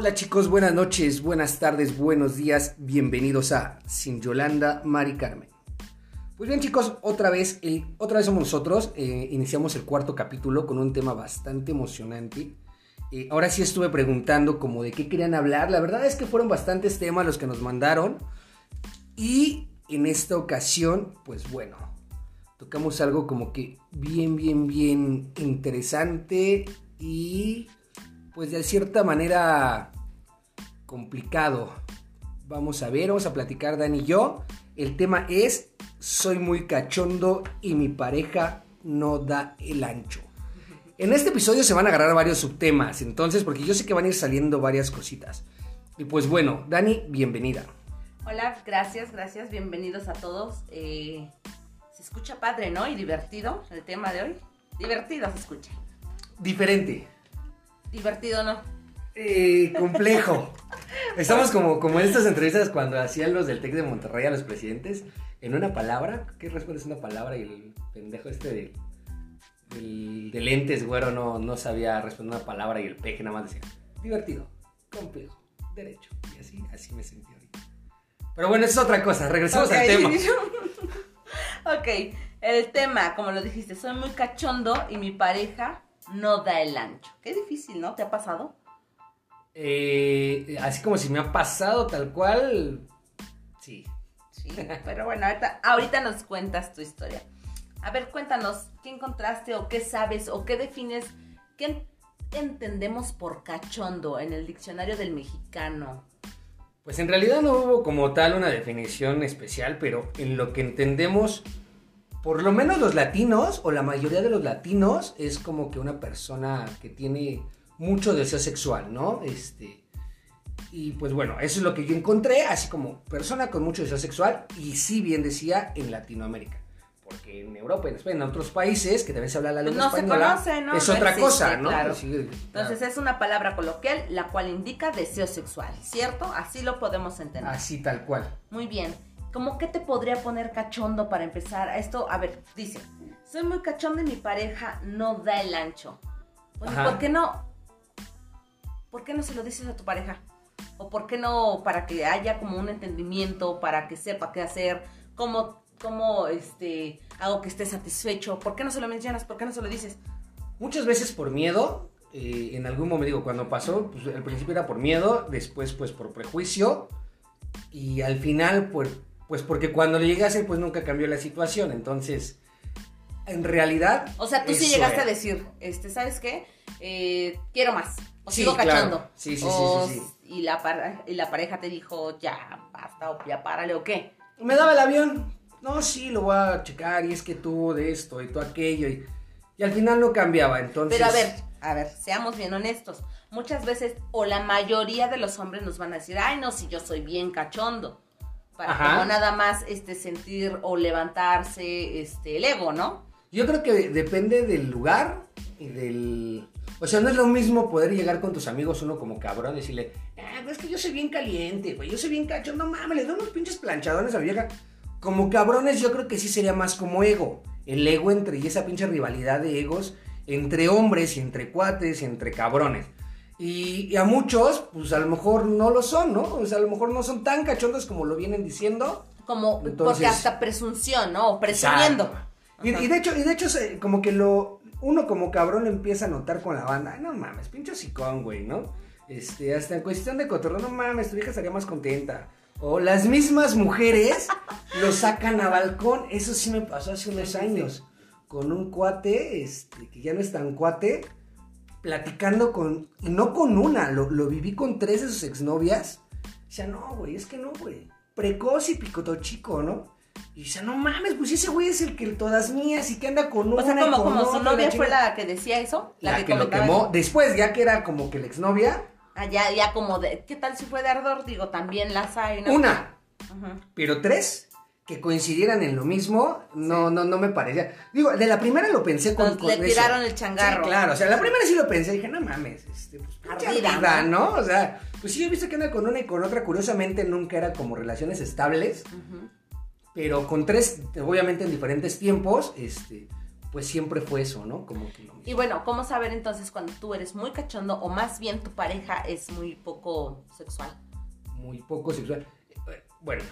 Hola chicos, buenas noches, buenas tardes, buenos días, bienvenidos a Sin Yolanda, Mari Carmen. Pues bien chicos, otra vez, otra vez somos nosotros, eh, iniciamos el cuarto capítulo con un tema bastante emocionante. Eh, ahora sí estuve preguntando como de qué querían hablar, la verdad es que fueron bastantes temas los que nos mandaron y en esta ocasión, pues bueno, tocamos algo como que bien, bien, bien interesante y pues de cierta manera complicado. Vamos a ver, vamos a platicar Dani y yo. El tema es, soy muy cachondo y mi pareja no da el ancho. En este episodio se van a agarrar varios subtemas, entonces, porque yo sé que van a ir saliendo varias cositas. Y pues bueno, Dani, bienvenida. Hola, gracias, gracias, bienvenidos a todos. Eh, se escucha padre, ¿no? Y divertido el tema de hoy. Divertido se escucha. Diferente. Divertido, ¿no? Eh, complejo. Estamos como, como en estas entrevistas cuando hacían los del TEC de Monterrey a los presidentes, en una palabra, ¿qué respondes una palabra? Y el pendejo este de, del, de lentes, güero, no, no sabía responder una palabra y el peje nada más decía, divertido, complejo, derecho. Y así, así me sentí ahorita. Pero bueno, eso es otra cosa, regresemos Ok. al tema. ok, el tema, como lo dijiste, soy muy cachondo y mi pareja no da el ancho. Qué difícil, ¿no? ¿Te ha pasado? Eh, así como si me ha pasado tal cual, sí. Sí, pero bueno, ahorita, ahorita nos cuentas tu historia. A ver, cuéntanos, ¿qué encontraste o qué sabes o qué defines? ¿Qué en- entendemos por cachondo en el diccionario del mexicano? Pues en realidad no hubo como tal una definición especial, pero en lo que entendemos, por lo menos los latinos, o la mayoría de los latinos, es como que una persona que tiene mucho deseo sexual, ¿no? Este. Y pues bueno, eso es lo que yo encontré, así como persona con mucho deseo sexual, y sí bien decía en Latinoamérica. Porque en Europa, en España, en otros países que también se habla la lengua no se española, conoce, ¿no? es No otra existe, cosa, ¿no? claro. Sí, Entonces es una palabra coloquial la cual indica deseo sexual, ¿cierto? Así lo podemos entender. Así tal cual. Muy bien. ¿Cómo qué te podría poner cachondo para empezar? Esto, a ver, dice, soy muy cachondo y mi pareja no da el ancho. Oye, Ajá. ¿por qué no? ¿Por qué no se lo dices a tu pareja? ¿O por qué no para que haya como un entendimiento, para que sepa qué hacer, cómo, cómo este, hago que esté satisfecho? ¿Por qué no se lo mencionas? ¿Por qué no se lo dices? Muchas veces por miedo, eh, en algún momento, digo, cuando pasó, pues al principio era por miedo, después pues por prejuicio, y al final pues, pues porque cuando le llegase pues nunca cambió la situación, entonces, en realidad... O sea, tú sí llegaste era. a decir, este, ¿sabes qué? Eh, quiero más. O Sí, sigo claro. cachondo. Sí, sí, sí, O- sí, sí. Y la, y la pareja te dijo, ya, basta, o ya párale, o qué. Me daba el avión, no, sí, lo voy a checar, y es que tú de esto, y tú aquello, y, y al final no cambiaba, entonces... Pero a ver, a ver, seamos bien honestos. Muchas veces, o la mayoría de los hombres nos van a decir, ay, no, si yo soy bien cachondo. Para Ajá. como nada más este, sentir o levantarse este, el ego, ¿no? Yo creo que depende del lugar y del... O sea, no es lo mismo poder llegar con tus amigos uno como cabrón y decirle, ah, es que yo soy bien caliente, güey, yo soy bien cacho, no mames, le doy unos pinches planchadones a la vieja. Como cabrones yo creo que sí sería más como ego. El ego entre, y esa pinche rivalidad de egos entre hombres y entre cuates y entre cabrones. Y, y a muchos, pues a lo mejor no lo son, ¿no? O sea, a lo mejor no son tan cachondos como lo vienen diciendo. Como, porque hasta presunción, ¿no? O presumiendo. Y, de hecho, y de hecho como que lo uno como cabrón empieza a notar con la banda. Ay, no mames, pinche sicón, güey, ¿no? Este, hasta en cuestión de cotorreo, no mames, tu hija estaría más contenta. O las mismas mujeres lo sacan a balcón. Eso sí me pasó hace unos años. Con un cuate, este, que ya no es tan cuate, platicando con. Y no con una, lo, lo viví con tres de sus exnovias. O sea, no, güey, es que no, güey. Precoz y picoto chico, ¿no? Y dice, no mames, pues ese güey es el que todas mías y que anda con una. O sea, como, con como su novia la fue la que decía eso. La, que, lo comentaba quemó. eso. Después, ya que era como que la exnovia, Ah, ya, ya como de, ¿qué tal si fue de ardor? Digo, también las hay, ¿no? una, Ujú. pero tres que coincidieran en lo mismo, no, no, no me parecía. Digo, de la primera lo pensé con, le eso. tiraron el changarro. Sí, claro, o sea, la primera sí lo pensé, dije, no mames, este, pues, Ardida, ardida, ¿no? O sea, pues sí, he visto que anda con una y con otra, curiosamente nunca era como relaciones estables, pero con tres, obviamente en diferentes tiempos, este, pues siempre fue eso, ¿no? Como que lo Y mismo. bueno, ¿cómo saber entonces cuando tú eres muy cachondo o más bien tu pareja es muy poco sexual? Muy poco sexual. Eh, Bueno,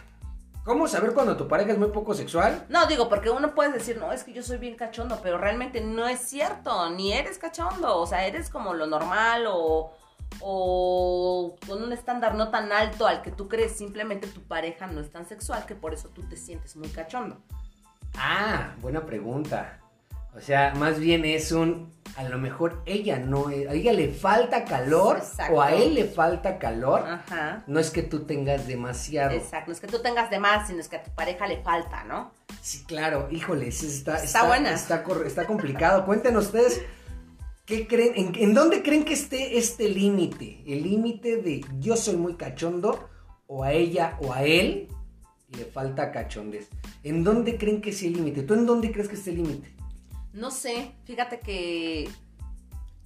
¿cómo saber cuando tu pareja es muy poco sexual? No, digo, porque uno puede decir, no, es que yo soy bien cachondo, pero realmente no es cierto, ni eres cachondo, o sea, eres como lo normal o, o con un estándar no tan alto al que tú crees, simplemente tu pareja no es tan sexual que por eso tú te sientes muy cachondo. Ah, buena pregunta. O sea, más bien es un, a lo mejor ella no, es- a ella le falta calor Exacto. o a él le falta calor. Ajá. No es que tú tengas demasiado. Exacto, no es que tú tengas de más, sino es que a tu pareja le falta, ¿no? Sí, claro, híjole, está, Está buena. Está, complicado. Cuéntenos ustedes, ¿qué creen? En, en dónde creen que esté este límite? El límite de yo soy muy cachondo o a ella o a él le falta cachondez. ¿En dónde creen que es el límite? ¿Tú en dónde crees que esté el límite? No sé, fíjate que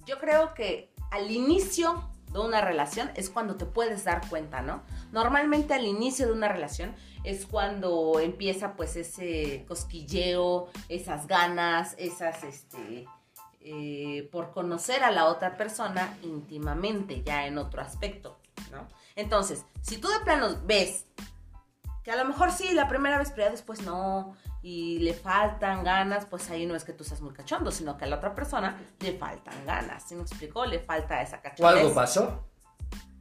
yo creo que al inicio de una relación es cuando te puedes dar cuenta, ¿no? Normalmente al inicio de una relación es cuando empieza pues ese cosquilleo, esas ganas, esas, este, eh, por conocer a la otra persona íntimamente, ya en otro aspecto, ¿no? Entonces, si tú de plano ves que a lo mejor sí, la primera vez, pero ya después no, y le faltan ganas, pues ahí no es que tú seas muy cachondo, sino que a la otra persona le faltan ganas, ¿sí me explicó? Le falta esa ¿O cachondez. algo pasó?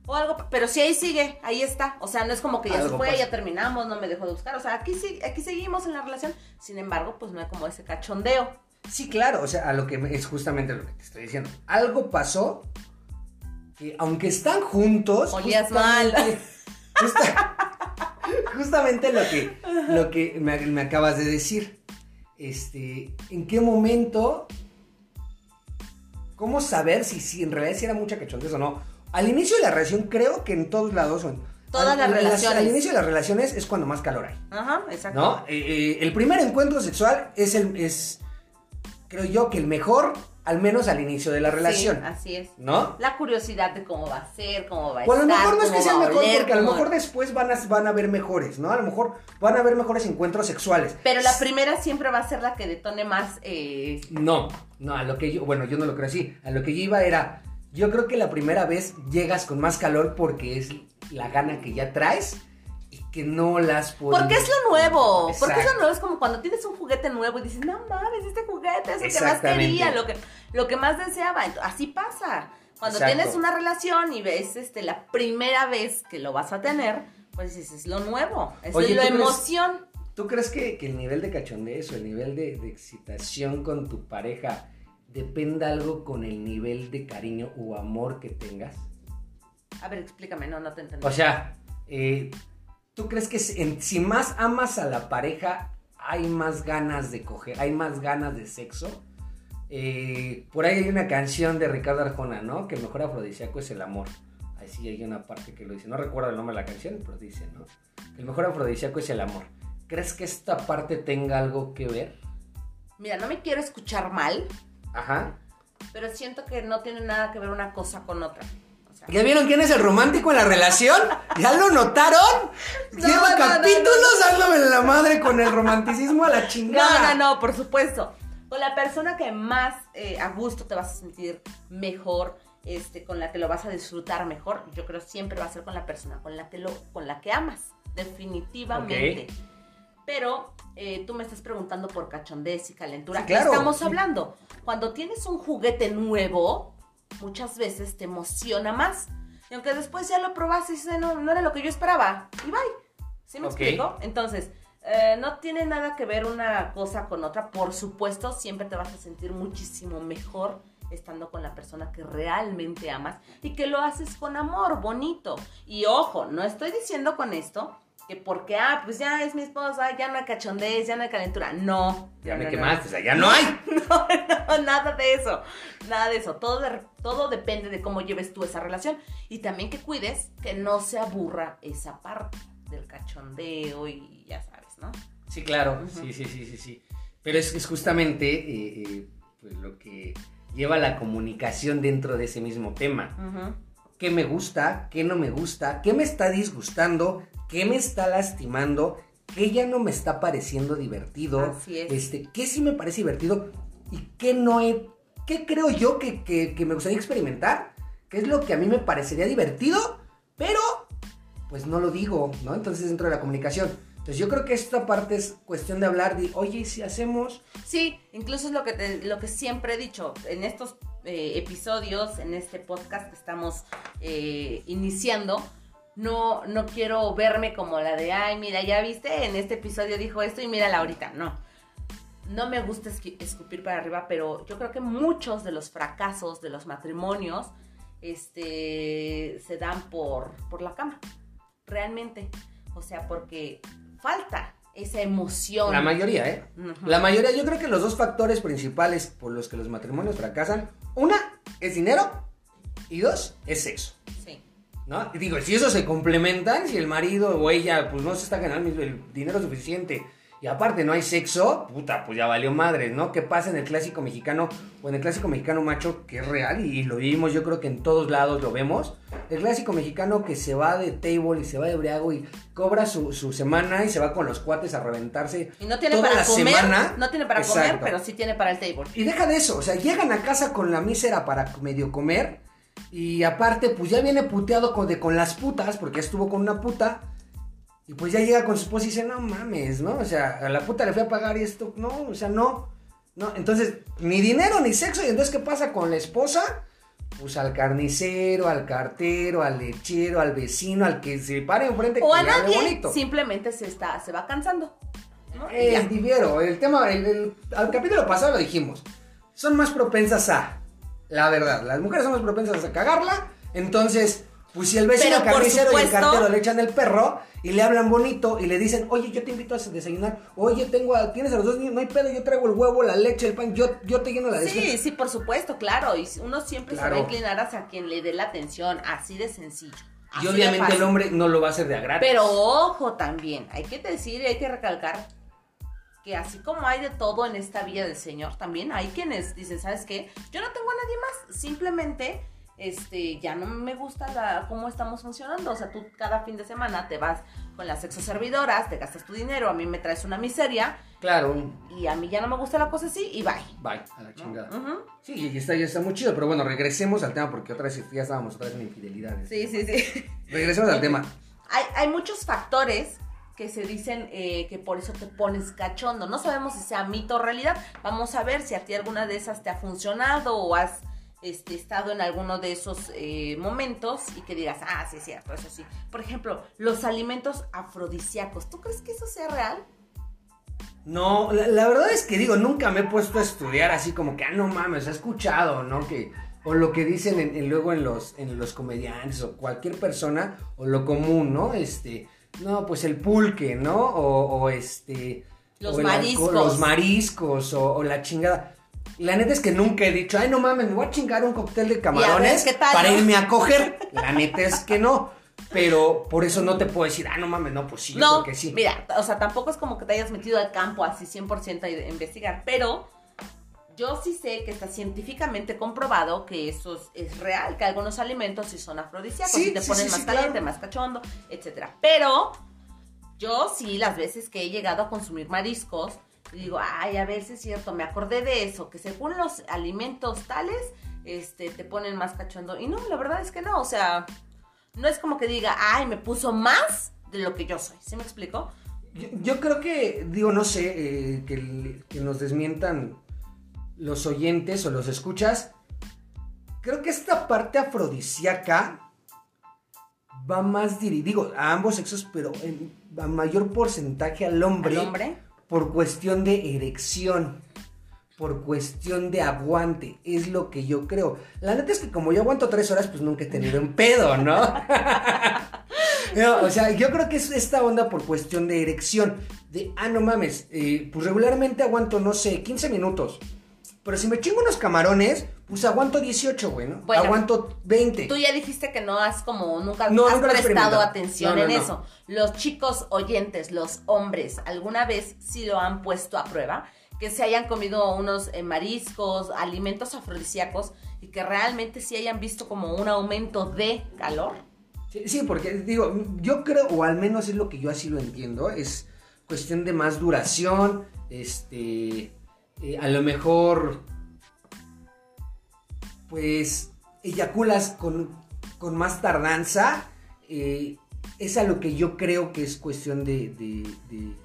O algo, pero si ahí sigue, ahí está. O sea, no es como que ya se fue, ya terminamos, no me dejó de buscar. O sea, aquí, sí, aquí seguimos en la relación. Sin embargo, pues no hay como ese cachondeo. Sí, claro, o sea, a lo que es justamente lo que te estoy diciendo. Algo pasó que aunque están juntos, Olías justamente- justa- justamente lo que, lo que me, me acabas de decir. Este, ¿en qué momento? ¿Cómo saber si, si en realidad si era mucha cachondez o no? Al inicio de la relación, creo que en todos lados. Todas al- las relaciones. Al inicio de las relaciones es cuando más calor hay. Ajá, exacto. ¿No? Eh, eh, el primer encuentro sexual es el. Es, creo yo que el mejor, al menos al inicio de la relación. Sí, así es. ¿No? La curiosidad de cómo va a ser, cómo va a O a lo estar. mejor no es que sea mejor, oler, porque a lo mejor después van a, van a haber mejores, ¿no? A lo mejor van a haber mejores encuentros sexuales. Pero la primera siempre va a ser la que detone más. eh, No, no, a lo que yo, bueno, yo no lo creo así. A lo que yo iba era, yo creo que la primera vez llegas con más calor porque es la gana que ya traes que no las puedes. Porque es lo nuevo. Porque es lo Exacto. nuevo. Es como cuando tienes un juguete nuevo y dices, no mames, este juguete es lo que más quería, lo que, lo que más deseaba. Así pasa. Cuando Exacto. tienes una relación y ves este, la primera vez que lo vas a tener, pues dices, es lo nuevo. Es Oye, la ¿tú crees- emoción. ¿Tú crees que, que el nivel de cachondez o el nivel de, de excitación con tu pareja dependa algo con el nivel de cariño o amor que tengas? A ver, explícame, no, no te entendí. O sea, eh, ¿tú crees que si, más amas a la pareja hay más ganas de coger, hay más ganas de sexo? Eh, por ahí hay una canción de Ricardo Arjona, ¿no? Que el mejor afrodisíaco es el amor. Ahí sí hay una parte que lo dice. No recuerdo el nombre de la canción, pero dice, ¿no? Que el mejor afrodisíaco es el amor. ¿Crees que esta parte tenga algo que ver? Mira, no me quiero escuchar mal, Ajá. pero siento que no tiene nada que ver una cosa con otra. ¿Ya vieron quién es el romántico en la relación? ¿Ya lo notaron? No, Lleva no, no, capítulos dándome la madre con el romanticismo a la chingada. No, no, no, por supuesto. Con la persona que más eh, a gusto te vas a sentir mejor, este, con la que lo vas a disfrutar mejor, yo creo siempre va a ser con la persona con la que lo, con la que amas, definitivamente. Pero eh, tú me estás preguntando por cachondez y calentura. Sí, ¿Qué estamos hablando? Cuando tienes un juguete nuevo, muchas veces te emociona más. Y aunque después ya lo probaste y dices, no, no era lo que yo esperaba. Y bye. ¿Sí me Ok. explico? Entonces, eh, no tiene nada que ver una cosa con otra. Por supuesto, siempre te vas a sentir muchísimo mejor estando con la persona que realmente amas y que lo haces con amor, bonito. Y ojo, no estoy diciendo con esto que porque, ah, pues ya es mi esposa, ya no hay cachondez, ya no hay calentura. No. Ya no, me no, quemaste, o sea, ya no hay. No, no, nada de eso. Nada de eso. Todo, de- todo depende de cómo lleves tú esa relación. Y también que cuides que no se aburra esa parte del cachondeo y ya sabes, ¿no? Sí, claro, sí, sí, sí, sí, sí. Pero es, es justamente eh, eh, pues lo que lleva la comunicación dentro de ese mismo tema. Ujú. ¿Qué me gusta? ¿Qué no me gusta? ¿Qué me está disgustando? ¿Qué me está lastimando? ¿Qué ya no me está pareciendo divertido? Así es. Este, ¿Qué sí me parece divertido? y qué no he, qué creo yo que, que, que me gustaría experimentar, qué es lo que a mí me parecería divertido, pero pues no lo digo, ¿no? Entonces dentro de la comunicación. Entonces yo creo que esta parte es cuestión de hablar de, oye, si hacemos... Sí, incluso es lo que, te- lo que siempre he dicho en estos eh, episodios, en este podcast que estamos eh, iniciando. No, no quiero verme como la de, ay, mira, ya viste, en este episodio dijo esto y mírala ahorita. No, no me gusta escupir para arriba, pero yo creo que muchos de los fracasos de los matrimonios este, se dan por, por la cama, realmente. O sea, porque falta esa emoción. La mayoría, ¿eh? La mayoría, yo creo que los dos factores principales por los que los matrimonios fracasan, una es dinero y dos es sexo. Sí. ¿No? Y digo, si eso se complementan, si el marido o ella pues no se está ganando el dinero suficiente y aparte no hay sexo, puta, pues ya valió madre, ¿no? ¿Qué pasa en el clásico mexicano o en el clásico mexicano macho que es real y, lo vimos, yo creo que en todos lados lo vemos? El clásico mexicano que se va de table y se va de briago y cobra su, su semana y se va con los cuates a reventarse Y no tiene toda para la comer, semana. no tiene para comer, pero sí tiene para el table. Y deja de eso, o sea, llegan a casa con la mísera para medio comer. Y aparte, pues ya viene puteado con, de, con las putas, porque ya estuvo con una puta. Y pues ya llega con su esposa y dice, no mames, ¿no? O sea, a la puta le fui a pagar y esto, no, o sea, no. No, entonces, ni dinero ni sexo. Y entonces, ¿qué pasa con la esposa? Pues al carnicero, al cartero, al lechero, al vecino, al que se pare enfrente O que a nadie, bonito. simplemente se está, se va cansando. ¿no? Eh, el tema, el, el- al capítulo pasado lo dijimos, son más propensas a, la verdad, las mujeres son más propensas a cagarla, entonces, pues si el vecino Pero carnicero y el cartero le echan el perro y le hablan bonito y le dicen, oye, yo te invito a desayunar, oye, tengo a- tienes a los dos niños, no hay pedo, yo traigo el huevo, la leche, el pan, yo, yo te lleno la despensa. Sí, sí, por supuesto, claro. Y uno siempre Claro. se va a inclinar hacia quien le dé la atención, así de sencillo. así Y obviamente el hombre no lo va a hacer de a gratis. Pero ojo también, hay que decir y hay que recalcar que así como hay de todo en esta villa del Señor, también hay quienes dicen, ¿sabes qué? Yo no tengo a nadie más, simplemente este ya no me gusta la, cómo estamos funcionando. O sea, tú cada fin de semana te vas con las sexoservidoras, te gastas tu dinero, a mí me traes una miseria Claro, y a mí ya no me gusta la cosa así y bye. bye, a la chingada. Sí, y está, ya está muy chido, pero bueno, regresemos al tema porque otra vez ya estábamos otra vez en infidelidades. Sí, sí, sí. Regresemos al tema. hay, hay muchos factores que se dicen eh, que por eso te pones cachondo. No sabemos si sea mito o realidad. Vamos a ver si a ti alguna de esas te ha funcionado o has este, estado en alguno de esos eh, momentos y que digas, ah, sí es cierto, eso sí. Por ejemplo, los alimentos afrodisíacos. ¿Tú crees que eso sea real? No, la, verdad es que digo, nunca me he puesto a estudiar así como que, ah, no mames, he escuchado, ¿no? Que, o lo que dicen en- en luego en los, en los comediantes o cualquier persona, o lo común, ¿no? Este, no, pues el pulque, ¿no? O, o este... Los o el alcohol, mariscos. los mariscos, o, o la chingada. La neta es que nunca he dicho, ay, no mames, me voy a chingar un cóctel de camarones para irme a coger. La neta es que no. Pero por eso no te puedo decir, ah, no mames, no, pues sí, no, creo que sí. mira, o sea, tampoco es como que te hayas metido al campo así 100% a investigar, pero yo sí sé que está científicamente comprobado que eso es, es real, que algunos alimentos sí son afrodisíacos Sí, y te sí, ponen sí, más sí, caliente, claro. más cachondo, etcétera. Pero yo sí, las veces que he llegado a consumir mariscos, digo, ay, a ver si es cierto, me acordé de eso, que según los alimentos tales, este, te ponen más cachondo. Y no, la verdad es que no, o sea, no es como que diga, ay, me puso más de lo que yo soy. ¿Sí me explico? Yo, yo creo que, digo, no sé, eh, que nos desmientan los oyentes o los escuchas. Creo que esta parte afrodisíaca va más dirigida, digo, a ambos sexos, pero en a mayor porcentaje al hombre, ¿Al hombre? por cuestión de erección, por cuestión de aguante, es lo que yo creo. La neta es que como yo aguanto tres horas, pues nunca he tenido un pedo, ¿no? No, o sea, yo creo que es esta onda por cuestión de erección. De, ah, no mames, eh, pues regularmente aguanto, no sé, 15 minutos. Pero si me chingo unos camarones, pues aguanto 18, güey, ¿no? Bueno, aguanto 20. Tú ya dijiste que no has como nunca No, has nunca prestado atención No, no, en eso. Los chicos oyentes, los hombres, ¿alguna vez sí lo han puesto a prueba? Que se hayan comido unos eh, mariscos, alimentos afrodisíacos y que realmente sí hayan visto como un aumento de calor. Sí, sí, porque digo, yo creo, o al menos es lo que yo así lo entiendo, es cuestión de más duración, este, eh, a lo mejor, pues, eyaculas con, con más tardanza, eh, es a lo que yo creo que es cuestión de... de, de-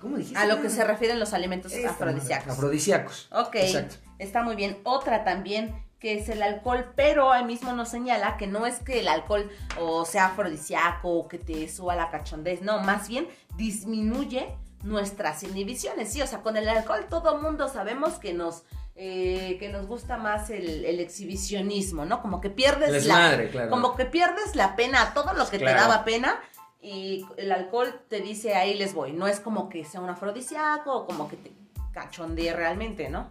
¿Cómo dijiste? A lo que se refieren los alimentos Esto, afrodisíacos. Afrodisíacos. Ok, Exacto. está muy bien. Otra también que es el alcohol, pero ahí mismo nos señala que no es que el alcohol o sea afrodisíaco o que te suba la cachondez, no, más bien disminuye nuestras inhibiciones, sí, o sea, con el alcohol todo mundo sabemos que nos eh, que nos gusta más el, el exhibicionismo, ¿no? Como que pierdes la claro. como que pierdes la pena, a todo lo que Claro. te daba pena y el alcohol te dice ahí les voy, no es como que sea un afrodisíaco o como que te cachondee realmente, ¿no?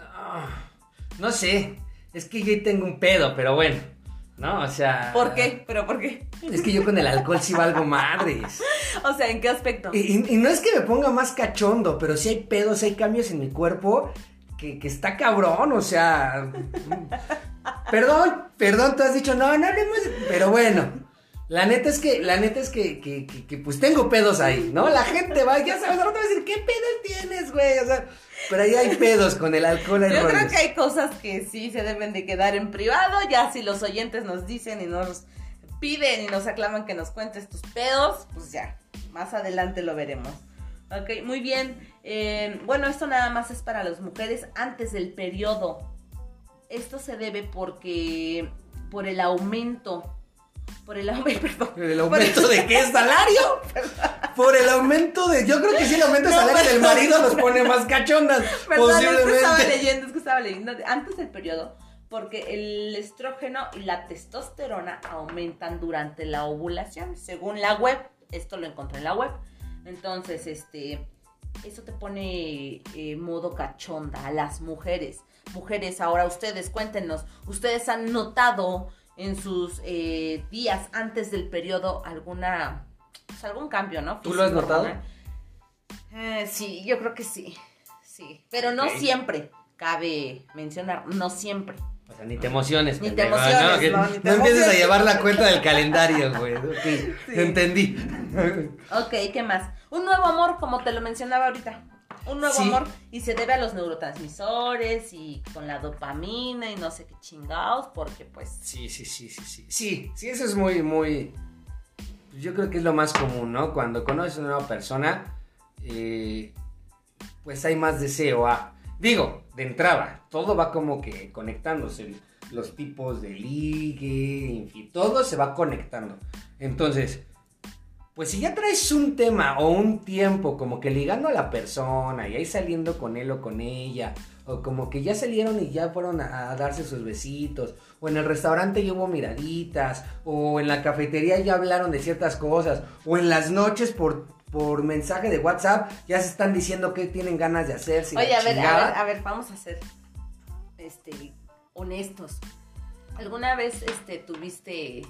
Ah, no sé, es que yo tengo un pedo, pero bueno, ¿no? O sea... ¿Por qué? ¿Pero por qué? Es que yo con el alcohol sí valgo madres. O sea, ¿en qué aspecto? Y, y- y no es que me ponga más cachondo, pero sí hay pedos, hay cambios en mi cuerpo que, que está cabrón, o sea. perdón, perdón, tú has dicho, no, no hablemos. Pero bueno, la neta es que, la neta es que, que, que- que, pues tengo pedos ahí, ¿no? La gente va, ya sabes, ahora te va a decir, ¿qué pedos tienes, güey? O sea, pero ahí hay pedos con el alcohol, hay Yo creo que hay cosas que sí se deben de quedar en privado, ya si los oyentes nos dicen y nos piden y nos aclaman que nos cuentes tus pedos, pues ya, más adelante lo veremos. Ok, muy bien. Eh, bueno, esto nada más es para las mujeres antes del periodo. Esto se debe porque por el aumento, por el aumento, perdón, ¿El aumento de qué salario? Por el aumento de. Yo creo que sí, el aumento de No, salario del marido nos pone más cachondas. Perdón, es que estaba posiblemente. leyendo, es que estaba leyendo antes del periodo, porque el estrógeno y la testosterona aumentan durante la ovulación, según la web. Esto lo encontré en la web. Entonces, este, eso te pone eh, modo cachonda a las mujeres. Mujeres, ahora ustedes, cuéntenos, ¿ustedes han notado en sus eh, días antes del periodo alguna, pues, algún cambio, no? ¿Tú lo has notado? Eh, sí, yo creo que sí. Sí, pero no siempre, cabe mencionar, no siempre. O sea, ni te emociones. Ni te emociones, ¿no? Que no, ni te no empieces a llevar la cuenta del calendario, güey. Ok, entendí. Ok, ¿qué más? Un nuevo amor, como te lo mencionaba ahorita. Un nuevo Sí. amor y se debe a los neurotransmisores y con la dopamina y no sé qué chingados, porque pues... Sí, sí, sí, sí, sí. Sí, sí, eso es muy, muy. Yo creo que es lo más común, ¿no? Cuando conoces a una nueva persona, eh, pues hay más deseo a. Digo, de entrada, todo va como que conectándose. Los tipos de ligue, en fin, todo se va conectando. Entonces, pues si ya traes un tema o un tiempo como que ligando a la persona y ahí saliendo con él o con ella, o como que ya salieron y ya fueron a, a darse sus besitos, o en el restaurante ya hubo miraditas, o en la cafetería ya hablaron de ciertas cosas, o en las noches por, por mensaje de WhatsApp ya se están diciendo que tienen ganas de hacerse. y la Oye, a ver, a ver, a ver, vamos a ser este, honestos. ¿Alguna vez este, tuviste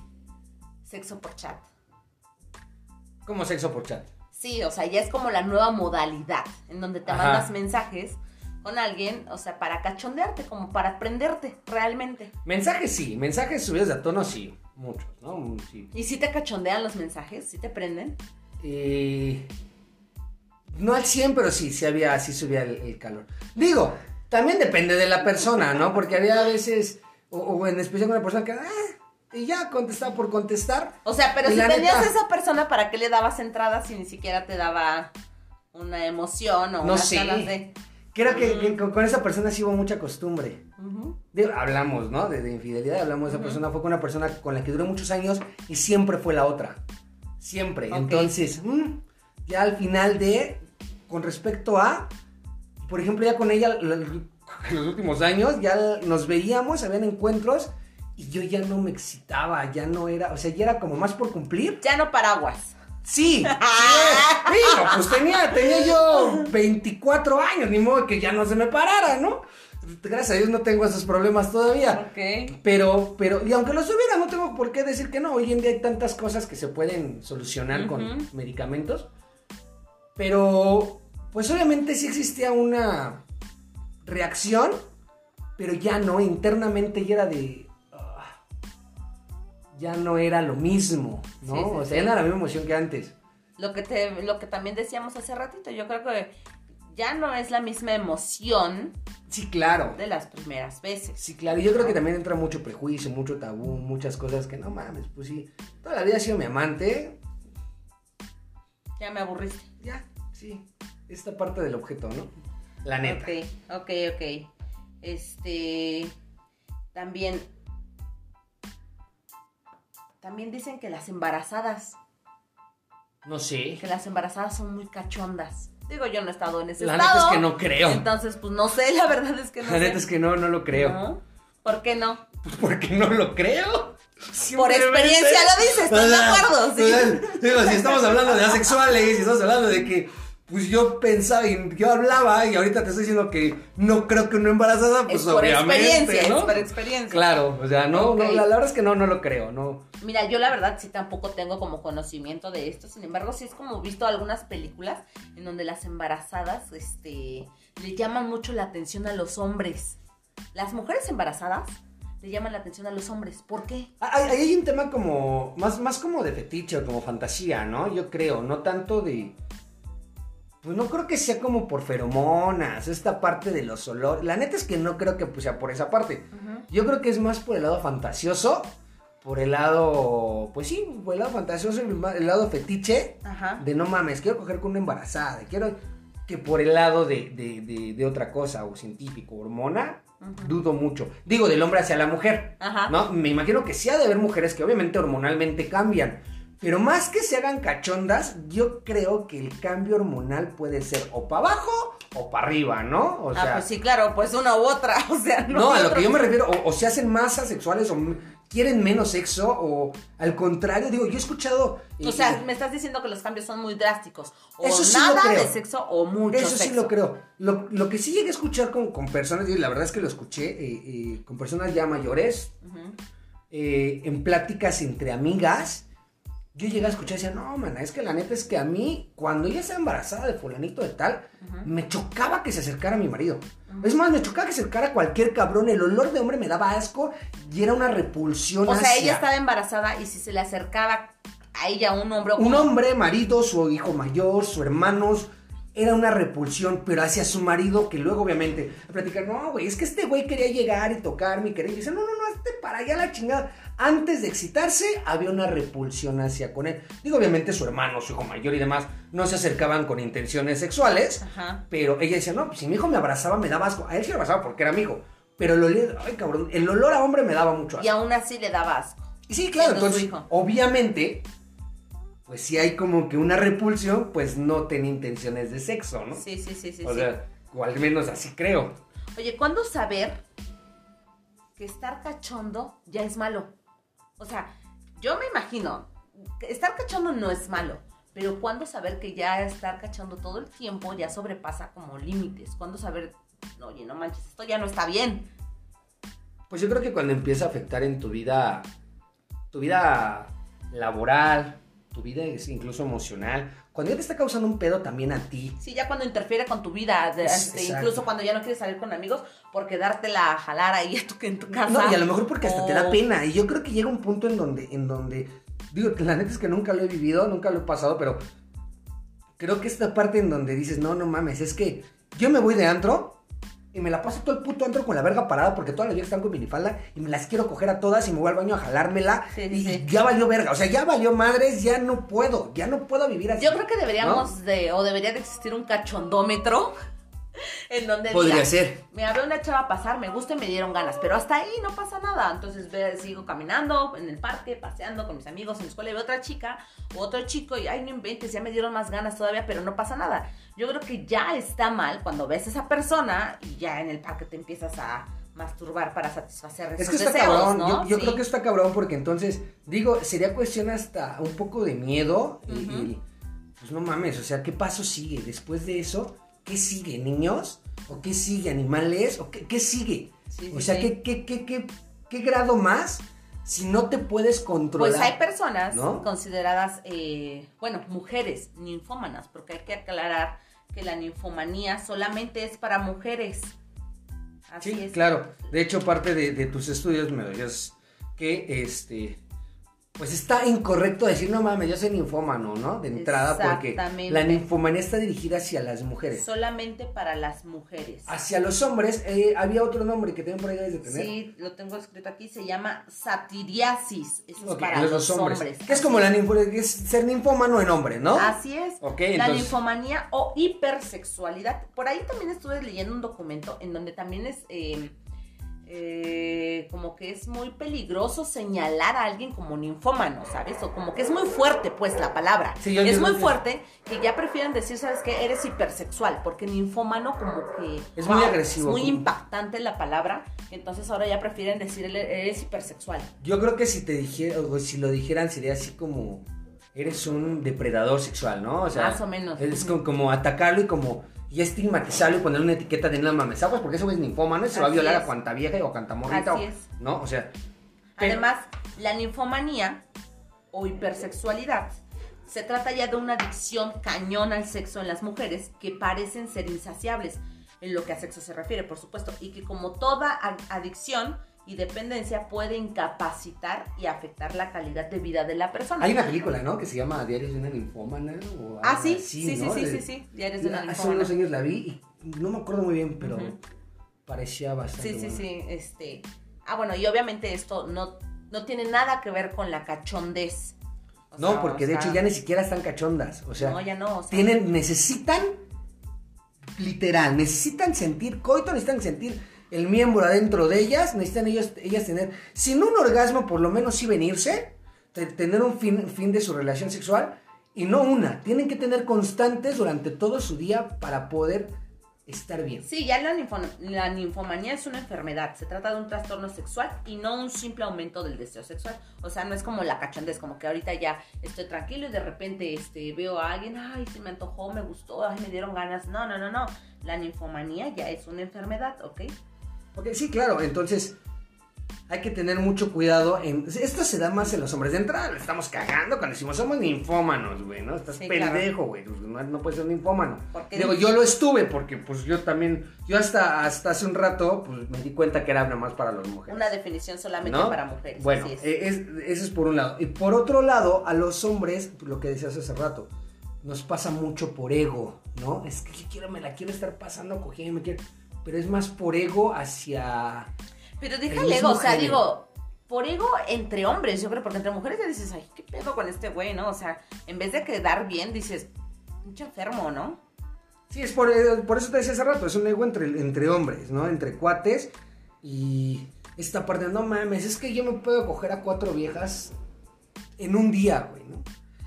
sexo por chat? Como sexo por chat. Sí, o sea, ya es como la nueva modalidad en donde te Ajá. mandas mensajes con alguien, o sea, para cachondearte, como para aprenderte realmente. Mensajes sí, mensajes subidos de tono sí, muchos, ¿no? Sí. ¿Y si te cachondean los mensajes? ¿Sí te prenden? Eh, no al 100, pero sí, sí había, sí subía el, el calor. Digo, también depende de la persona, ¿no? Porque había veces, o, o en especial con una persona que, ah, y ya contestaba por contestar. O sea, pero si tenías neta- esa persona, ¿para qué le dabas entrada si ni siquiera te daba una emoción o No unas sé. ganas de... Creo que, Mm. que con, con esa persona sí hubo mucha costumbre. Hablamos, ¿no? De, de infidelidad, hablamos de esa persona. Fue con una persona con la que duró muchos años y siempre fue la otra. Siempre. Entonces, mm, ya al final de, con respecto a, por ejemplo, ya con ella, en los últimos años, ya nos veíamos, habían encuentros y yo ya no me excitaba, ya no era, o sea, ya era como más por cumplir. Ya no paraguas. Sí, sí, digo, pues tenía, tenía yo 24 años, ni modo que ya no se me parara, ¿no? Gracias a Dios no tengo esos problemas todavía. Ok. Pero, pero, y aunque los hubiera, no tengo por qué decir que no. Hoy en día hay tantas cosas que se pueden solucionar con Ujú. medicamentos. Pero, pues obviamente sí existía una reacción, pero ya no, internamente ya era de... ya no era lo mismo, ¿no? Sí, sí, o sea, ya no era la misma emoción que antes. Lo que, te, lo que también decíamos hace ratito, yo creo que ya no es la misma emoción Sí, claro. de las primeras veces. Sí, claro. Y yo creo que también entra mucho prejuicio, mucho tabú, muchas cosas que no mames, pues sí. Toda la vida ha sido mi amante. Ya me aburriste. Ya, sí. Esta parte del objeto, ¿no? La neta. Ok, ok, ok. Este. También. También dicen que las embarazadas. No sé. Que las embarazadas son muy cachondas. Digo, yo no he estado en ese La estado. neta es que no creo. Entonces, pues no sé, la verdad es que no La sé. neta es que no, no lo creo. ¿No? ¿Por qué no? Pues porque no lo creo. Por experiencia lo dices, ¿estás de acuerdo? Sí. digo, si estamos hablando de asexuales, si estamos hablando de que, pues yo pensaba y yo hablaba y ahorita te estoy diciendo que no creo que una embarazada, pues es por obviamente, experiencia, ¿no? es por experiencia. Claro, o sea, no, no, la, la verdad es que no, no lo creo, no. Mira, yo la verdad sí tampoco tengo como conocimiento de esto, sin embargo sí es como visto algunas películas en donde las embarazadas, este, le llaman mucho la atención a los hombres. Las mujeres embarazadas le llaman la atención a los hombres, ¿por qué? Hay, hay- hay un tema como, más, más como de fetiche o como fantasía, ¿no? Yo creo, no tanto de... Pues no creo que sea como por feromonas, esta parte de los olores. La neta es que no creo que pues, sea por esa parte. Yo creo que es más por el lado fantasioso, por el lado, pues sí, por el lado fantasioso, el, lado fetiche, Ajá. de no mames, quiero coger con una embarazada, quiero que por el lado de, de- de- de otra cosa, o científico, hormona, dudo mucho. Digo, del hombre hacia la mujer, Ajá. ¿no? Me imagino que sí ha de haber mujeres que obviamente hormonalmente cambian. Pero más que se hagan cachondas, yo creo que el cambio hormonal puede ser o para abajo o para arriba, ¿no? O ah, pues sí, claro, pues una u otra, o sea, no. no, a lo que yo me refiero, o, o se hacen más asexuales o quieren menos sexo, o al contrario, digo, yo he escuchado. O eh, sea, me estás diciendo que los cambios son muy drásticos. O Eso sí lo nada de sexo o mucho eso sexo. sí lo creo. Lo, lo que sí llegué a escuchar con, con personas, y la verdad es que lo escuché eh, eh, con personas ya mayores, eh, en pláticas entre amigas. Yo llegué a escuchar y decía, no, mana, es que la neta es que a mí, cuando ella estaba embarazada de fulanito de tal, me chocaba que se acercara a mi marido. Es más, me chocaba que se acercara a cualquier cabrón. El olor de hombre me daba asco y era una repulsión O sea, ella estaba embarazada y si se le acercaba a ella un hombre o un hombre, marido, su hijo mayor, su hermanos. Era una repulsión, pero hacia su marido, que luego obviamente a platicar, no, güey, es que este güey quería llegar y tocarme y quería. Y dice, no, no, no, este para allá la chingada. Antes de excitarse, había una repulsión hacia con él. Digo, obviamente su hermano, su hijo mayor y demás, no se acercaban con intenciones sexuales. Ajá. Pero ella decía, no, pues si mi hijo me abrazaba, me daba asco. A él sí lo abrazaba porque era mi hijo. Pero el olor, ay cabrón, el olor a hombre me daba mucho Y asco. aún así le daba asco. Y sí, claro, entonces, hijo. obviamente, pues si hay como que una repulsión, pues no tenía intenciones de sexo, ¿no? Sí, sí, sí, sí. o sí. sea, o al menos así creo. Oye, ¿cuándo saber que estar cachondo ya es malo? O sea, yo me imagino, estar cachondo no es malo, pero ¿cuándo saber que ya estar cachondo todo el tiempo ya sobrepasa como límites? ¿Cuándo saber, oye, no manches, esto ya no está bien? Pues yo creo que cuando empieza a afectar en tu vida, tu vida laboral, tu vida es incluso emocional, cuando ya te está causando un pedo también a ti. Sí, ya cuando interfiere con tu vida, este, incluso cuando ya no quieres salir con amigos por quedártela a jalar ahí en tu, en tu casa. No, y a lo mejor porque hasta te da O- pena. Y yo creo que llega un punto en donde, en donde, digo, la neta es que nunca lo he vivido, nunca lo he pasado, pero creo que esta parte en donde dices, no, no mames, es que yo me voy de antro y me la paso todo el puto antro con la verga parada porque todas las viejas están con minifalda y me las quiero coger a todas y me voy al baño a jalármela Sí, sí, y, sí. y ya valió verga. O sea, ya valió madres, ya no puedo, ya no puedo vivir así. Yo creo que deberíamos de, o debería de existir un cachondómetro en donde Podría diga, ser. me veo una chava pasar, me gusta y me dieron ganas, pero hasta ahí no pasa nada. Entonces ve, sigo caminando en el parque, paseando con mis amigos en la escuela y veo otra chica otro chico y ay, no inventes, ya me dieron más ganas todavía, pero no pasa nada. Yo creo que ya está mal cuando ves a esa persona y ya en el parque te empiezas a masturbar para satisfacer Es esos que está deseos, cabrón, ¿no? yo, yo Sí. creo que está cabrón porque entonces, digo, sería cuestión hasta un poco de miedo y, pues no mames, o sea, ¿qué paso sigue? Después de eso, ¿qué sigue, niños? ¿O qué sigue, animales? ¿O qué, qué sigue? Sí, o sí, sea, sí. ¿qué, qué, qué, qué, qué grado más si no te puedes controlar? Pues hay personas ¿no? consideradas, eh, bueno, mujeres ninfómanas, porque hay que aclarar que la ninfomanía solamente es para mujeres. Así Sí, es. claro. De hecho, parte de, de tus estudios me decías que este pues está incorrecto decir, no mames, yo soy ninfómano, ¿no? De entrada, porque la ninfomanía está dirigida hacia las mujeres. Solamente para las mujeres. Hacia los hombres, eh, había otro nombre que también por ahí de tener. Sí, lo tengo escrito aquí, se llama satiriasis. Eso es Ok, para los, los, hombres. hombres. Que es como la ninfo- que es ser ninfómano en hombre, ¿no? Así es. Ok, la entonces- ninfomanía o hipersexualidad. Por ahí también estuve leyendo un documento en donde también es eh, eh, como que es muy peligroso señalar a alguien como ninfómano, ¿sabes? O como que es muy fuerte, pues, la palabra. Sí, es muy fuerte que ya prefieren decir, ¿sabes qué? Eres hipersexual, porque ninfómano como que... Es muy agresivo, Es muy como- impactante la palabra, entonces ahora ya prefieren decir, eres hipersexual. Yo creo que si te dijera, o si lo dijeran sería así como eres un depredador sexual, ¿no? O sea, Más o menos. Es como, como atacarlo y como y estigmatizarlo y ponerle una etiqueta de no mames, porque eso es ninfómano y se va a violar es. a cuanta vieja o cuanta morrita, Así o- es. ¿no? O sea, pero- Además, la ninfomanía o hipersexualidad se trata ya de una adicción cañón al sexo en las mujeres que parecen ser insaciables en lo que a sexo se refiere, por supuesto, y que como toda adicción y dependencia puede incapacitar y afectar la calidad de vida de la persona. hay una película, ¿no? Que se llama Diarios de una ninfómana o Ah, sí, así, sí, sí, ¿no? sí, sí, sí, Diarios de una Hace ninfómana. unos años la vi y no me acuerdo muy bien, pero Ujú. parecía bastante Sí, sí, sí, este... Ah, bueno, y obviamente esto no, no tiene nada que ver con la cachondez. O No, sea, porque o de hecho ya ni siquiera están cachondas, o sea, no, ya no, o sea, tienen, necesitan, literal, necesitan sentir coito, necesitan sentir el miembro adentro de ellas, necesitan ellos, ellas tener, sin un orgasmo, por lo menos sí venirse, te- tener un fin, fin de su relación sexual, y no una, tienen que tener constantes durante todo su día para poder estar bien. Sí, ya la, ninfo- la ninfomanía es una enfermedad. Se trata de un trastorno sexual y no un simple aumento del deseo sexual. O sea, no es como la cachondez, como que ahorita ya estoy tranquilo y de repente este, veo a alguien, ay, se me antojó, me gustó, ay, me dieron ganas. No, no, no, no. La ninfomanía ya es una enfermedad, ¿ok? Ok, sí, claro, entonces hay que tener mucho cuidado en... Esto se da más en los hombres. De entrada estamos cagando cuando decimos somos ninfómanos, güey, ¿no? Estás Sí, pendejo, güey. pues, No, no puedes ser ninfómano. ¿Por qué Digo, yo lo estuve porque pues yo también... Yo hasta, hasta hace un rato pues me di cuenta que era nada más para las mujeres. Una definición solamente ¿no? para mujeres. Bueno, así es. eh, es- eso es por un lado. Y por otro lado, a los hombres, lo que decías hace rato, nos pasa mucho por ego, ¿no? Es que yo quiero, me la quiero estar pasando, cogiendo, me quiero... Pero es más por ego hacia... Pero el déjale mismo ego, o sea, género. digo, por ego entre hombres, yo creo, porque entre mujeres ya dices, ay, ¿qué pedo con este güey, no? O sea, en vez de quedar bien, dices, pinche enfermo, ¿no? Sí, es por, eh, por eso te decía hace rato, es un ego entre, entre hombres, ¿no? Entre cuates y esta parte, no mames, es que yo me puedo coger a cuatro viejas en un día, güey, ¿no?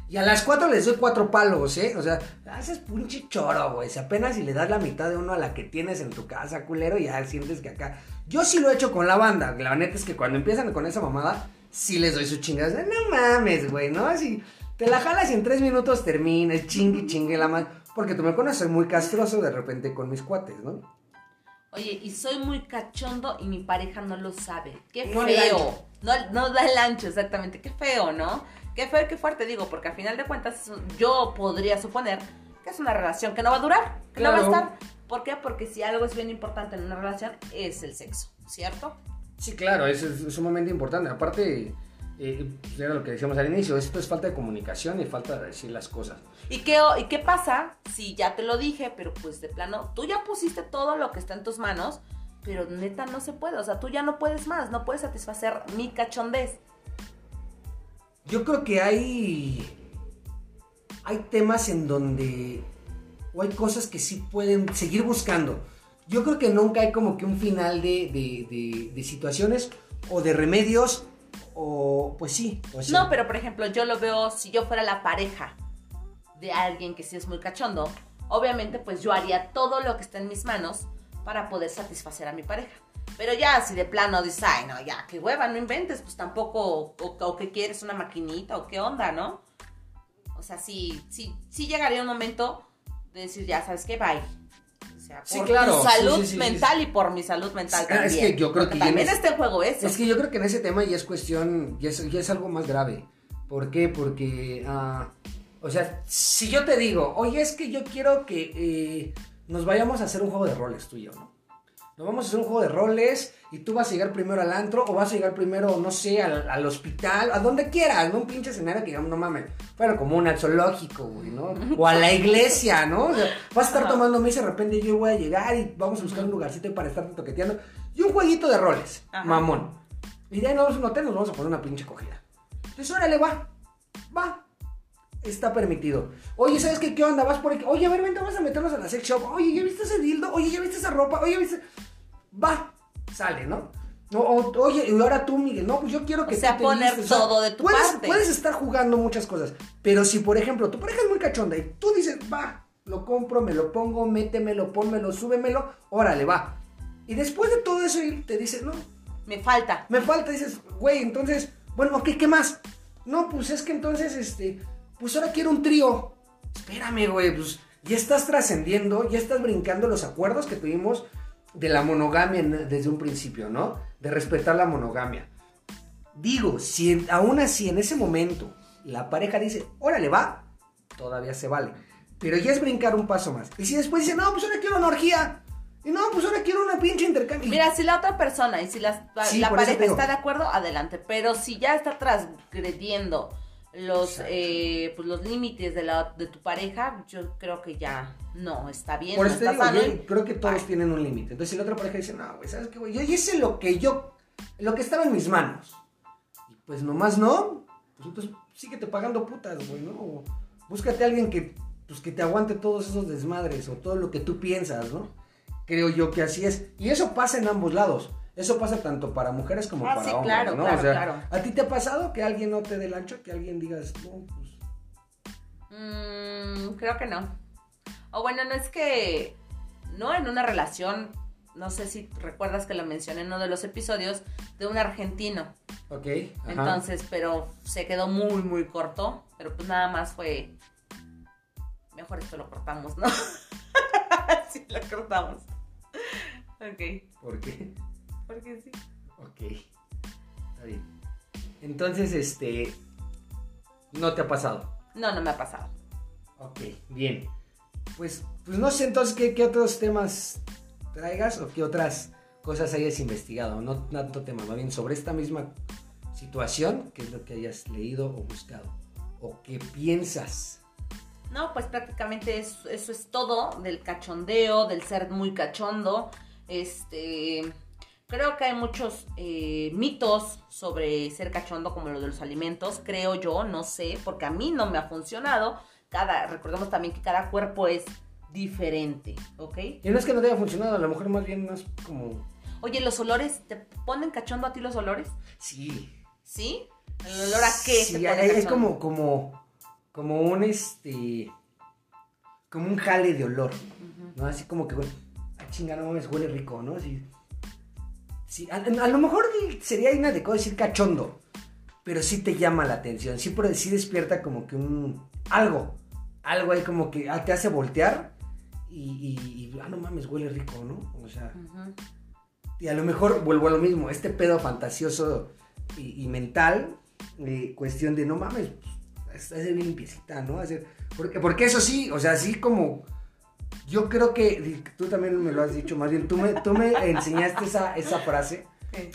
Y a las cuatro les doy cuatro palos, ¿eh? O sea, haces pinche choro, güey. Si apenas si le das la mitad de uno a la que tienes en tu casa, culero, ya sientes que acá... Yo sí lo he hecho con la banda. La neta es que cuando empiezan con esa mamada, sí les doy su chingada. No mames, güey, ¿no? Así te la jalas y en tres minutos terminas, chingue, chingue la madre. Porque tú me conoces, soy muy castroso de repente con mis cuates, ¿no? Oye, y soy muy cachondo y mi pareja no lo sabe. Qué feo. No, no da el ancho, exactamente. Qué feo, ¿no? Qué feo y qué fuerte, digo, porque al final de cuentas yo podría suponer que es una relación que no va a durar, que no va a Claro. estar. ¿Por qué? Porque si algo es bien importante en una relación es el sexo, ¿cierto? Sí, claro, eso es sumamente importante. Aparte, eh, pues era lo que decíamos al inicio, esto es falta de comunicación y falta de decir las cosas. ¿Y qué, ¿Y qué pasa si ya te lo dije, pero pues de plano, tú ya pusiste todo lo que está en tus manos, pero neta no se puede, o sea, tú ya no puedes más, no puedes satisfacer mi cachondez. Yo creo que hay. Hay temas en donde. O hay cosas que sí pueden seguir buscando. Yo creo que nunca hay como que un final de, de- de- situaciones o de remedios. O pues sí. No, pero por ejemplo, yo lo veo, si yo fuera la pareja de alguien que sí es muy cachondo, obviamente pues yo haría todo lo que está en mis manos para poder satisfacer a mi pareja. Pero ya, si de plano dices, ay, no, ya, qué hueva, no inventes, pues tampoco, o, o que quieres una maquinita, o qué onda, ¿no? O sea, sí, sí, sí llegaría un momento de decir, ya, ¿sabes qué? Bye. O sea, Sí, por claro, sí, salud sí, sí, sí, mental y por mi salud mental Ah, es también. que yo creo Porque que también en está en juego eso. Es que yo creo que en ese tema ya es cuestión, ya es, ya es algo más grave. ¿Por qué? Porque, ah, o sea, si yo te digo, oye, es que yo quiero que eh, nos vayamos a hacer un juego de roles tú y yo, ¿no? Nos vamos a hacer un juego de roles y tú vas a llegar primero al antro o vas a llegar primero, no sé, al, al hospital, a donde quieras, ¿no? Un pinche escenario que digamos, no mames, fuera como un zoológico, güey, ¿no? O a la iglesia, ¿no? O sea, vas a estar Ajá. tomando misa y de repente yo voy a llegar y vamos a buscar un lugarcito para estar toqueteando. Y un jueguito de roles, Ajá. mamón. Y de ahí nos vamos a un hotel, nos vamos a poner una pinche cogida. Entonces, órale, va, va. Está permitido. Oye, ¿sabes qué? ¿Qué onda? Vas por aquí. Oye, a ver, vente, vamos a meternos a la sex shop. Oye, ¿ya viste ese dildo? Oye, ¿ya viste esa ropa? Oye, ¿ya viste? Va, sale, ¿no? O- o- oye, y ahora tú, Miguel, no, pues yo quiero que O sea, tú te poner listes. O sea, todo de tu puedes, parte. Puedes estar jugando muchas cosas, pero si, por ejemplo, tu pareja es muy cachonda y tú dices, va, lo compro, me lo pongo, métemelo, pónmelo, súbemelo, órale, va. Y después de todo eso, él te dice, no, Me falta. me falta, dices, güey, entonces, bueno, ok, ¿qué más? No, pues es que entonces, este, pues ahora quiero un trío. Espérame, güey, pues ya estás trascendiendo, ya estás brincando los acuerdos que tuvimos de la monogamia desde un principio, ¿no? De respetar la monogamia. Digo, si en- aún así en ese momento la pareja dice, órale, va, todavía se vale. Pero ya es brincar un paso más. Y si después dice, no, pues ahora quiero una orgía. Y no, pues ahora quiero una pinche intercambio. Mira, si la otra persona y si la, Sí, pareja está de acuerdo, adelante. Pero si ya está transgrediendo los, eh, pues los límites de, la, de tu pareja, yo creo que ya no está bien. Por no eso te está digo, sano yo y- creo que todos Ay. tienen un límite. Entonces, si la otra pareja dice, no, güey, ¿sabes qué, güey? Yo hice lo que yo, lo que estaba en mis manos. Y pues nomás no, pues entonces síguete pagando putas, güey, ¿no? O búscate a alguien que, pues, que te aguante todos esos desmadres o todo lo que tú piensas, ¿no? Creo yo que así es. Y eso pasa en ambos lados. Eso pasa tanto para mujeres como Ah, para sí, hombres, claro, ¿no? claro, o sea, claro. ¿a ti te ha pasado que alguien no te dé el ancho? Que alguien digas, no, pues... Mm, creo que no. O bueno, no es que. No en una relación. No sé si recuerdas que lo mencioné en uno de los episodios de un argentino. Ok. ajá. Entonces, pero se quedó muy, muy corto. Pero pues nada más fue. Mejor esto lo cortamos, ¿no? sí, lo cortamos. Ok. ¿Por qué? Porque sí. Ok. Está bien. Entonces, este. No te ha pasado. No, no me ha pasado. Ok, bien. Pues, pues no sé entonces qué, qué otros temas traigas o qué otras cosas hayas investigado. No tanto tema, más bien sobre esta misma situación, qué es lo que hayas leído o buscado. O qué piensas. No, pues prácticamente es- eso es todo del cachondeo, del ser muy cachondo. Este, creo que hay muchos eh, mitos sobre ser cachondo, como lo de los alimentos. Creo yo, no sé, porque a mí no me ha funcionado. Cada, recordemos también que cada cuerpo es diferente, ¿ok? Y no es que no te haya funcionado, a lo mejor más bien más como. Oye, ¿los olores te ponen cachondo a ti los olores? Sí. ¿Sí? ¿El olor a qué Sí, te pone es como, como, como un este. Como un jale de olor. ¿no? Así como que, ah, chinga, no mames, huele rico, ¿no? Así, sí, a, a lo mejor sería inadecuado decir cachondo, pero sí te llama la atención, sí, pero sí despierta como que un, algo, algo ahí como que te hace voltear y, y- y, ah, no mames, huele rico, ¿no? O sea, y a lo mejor vuelvo a lo mismo, este pedo fantasioso y, y mental, eh, cuestión de no mames, pues, está bien limpiecita, ¿no? Hacer, porque, porque eso sí, o sea, así como yo creo que tú también me lo has dicho, más bien tú me, tú me enseñaste esa, esa frase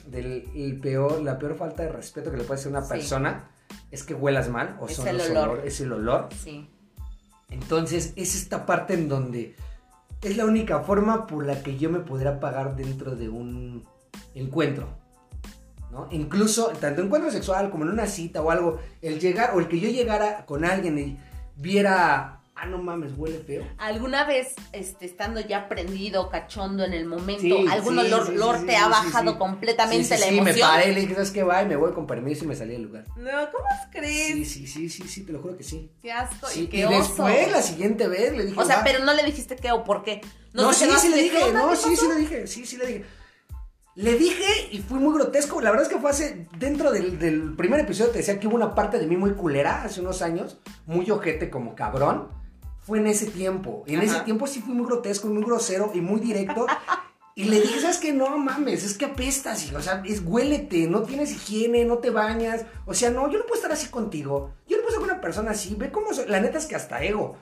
del el peor, la peor falta de respeto que le puede hacer a una Sí. persona es que huelas mal o Es son el los olor. olor- es el olor. Sí. Entonces, es esta parte en donde es la única forma por la que yo me podría pagar dentro de un encuentro. ¿no? Incluso, tanto encuentro sexual como en una cita o algo, el llegar o el que yo llegara con alguien y viera, ah, no mames, huele feo. ¿Alguna vez, este, estando ya prendido, cachondo en el momento, Sí, algún sí, olor sí, te ha bajado completamente la sí, me emoción? paré y le dije, ¿sabes qué? Va, y me voy con permiso y me salí del lugar. No, ¿cómo crees? Sí, sí, sí, sí, sí, te lo juro que sí. Qué asco y y qué oso. después, la siguiente vez, le dije, O sea, "Va". pero no le dijiste qué o por qué. No, te sí, sí le dije, no, ¿Qué sí, sí le dije, sí, sí le dije. Le dije y fue muy grotesco. La verdad es que fue hace, dentro del, del primer episodio te decía que hubo una parte de mí muy culera hace unos años, muy ojete como cabrón. Fue en ese tiempo. Y en Ajá. ese tiempo sí fui muy grotesco, muy grosero y muy directo. Y le dije, ¿sabes qué? No mames, es que apestas, hijo. O sea, es huélete, no tienes higiene, no te bañas. O sea, no, yo no puedo estar así contigo. Yo no puedo con una persona así. Ve cómo soy. La neta es que hasta ego.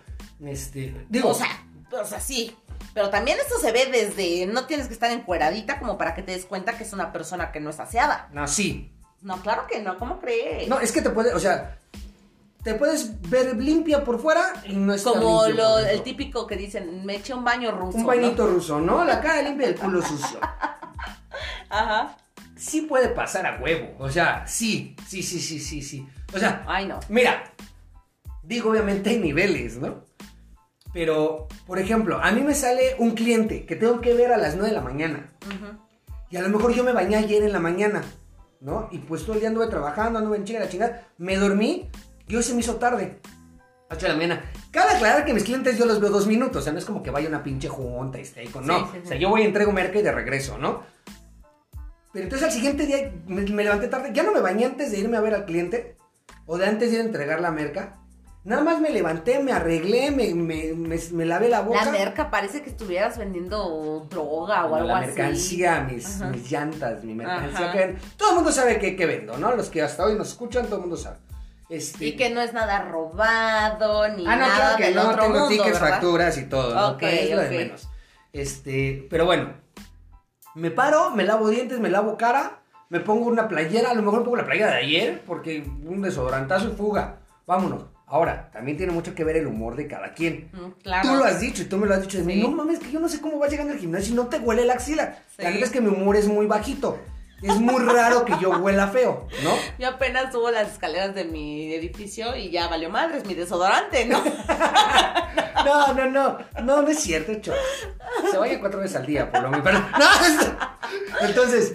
Este, digo, O sea, o sea, sí. Pero también esto se ve desde, no tienes que estar encueradita como para que te des cuenta que es una persona que no es aseada. No, sí. No, claro que no, ¿cómo crees? No, es que te puede, o sea, te puedes ver limpia por fuera y no es Como lo, el típico que dicen, me eché un baño ruso. Un bañito ruso, ¿no? La cara limpia, el culo sucio. Ajá. Sí puede pasar a huevo. O sea, sí, sí, sí, sí, sí, sí. O sea, Ay, no. mira, digo, obviamente hay niveles, ¿no? Pero, por ejemplo, a mí me sale un cliente que tengo que ver a las 9 de la mañana. Ujú. Y a lo mejor yo me bañé ayer en la mañana, ¿no? Y pues todo el día anduve trabajando, anduve en chinga la chingada. Me dormí y hoy se me hizo tarde. 8 de la mañana. Cabe aclarar que mis clientes yo los veo dos minutos. O sea, no es como que vaya una pinche junta y esté con. No. Sí, sí, sí. O sea, yo voy, entrego merca y de regreso, ¿no? Pero entonces al siguiente día me, me levanté tarde. Ya no me bañé antes de irme a ver al cliente. O de antes de ir a entregar la merca. Nada más me levanté, me arreglé, me, me, me- lavé la boca. La merca parece que estuvieras vendiendo droga o algo la así. mercancía, mis, Ajá. mis llantas, mi mercancía. Que todo el mundo sabe que vendo, ¿no? Los que hasta hoy nos escuchan, todo el mundo sabe. Este, Y que no es nada robado, ni ah, no, nada claro que del no, otro tengo mundo, tickets, ¿verdad? facturas y todo, ¿no? Ok, Pero es lo de ok. menos. Este, pero bueno, me paro, me lavo dientes, me lavo cara, me pongo una playera, a lo mejor pongo la playera de ayer, porque un desodorantazo y fuga. Vámonos. Ahora, también tiene mucho que ver el humor de cada quien. Mm, Claro. Tú lo has dicho y tú me lo has dicho de mí. Sí. No mames, que yo no sé cómo vas llegando al gimnasio y no te huele la axila. La neta es que mi humor es muy bajito. Es muy raro que yo huela feo, ¿no? Yo apenas subo las escaleras de mi edificio y ya valió madres mi desodorante, ¿no? No, no, no. No, no es cierto, chos. Se vaya cuatro veces al día, por lo menos. No, es- entonces,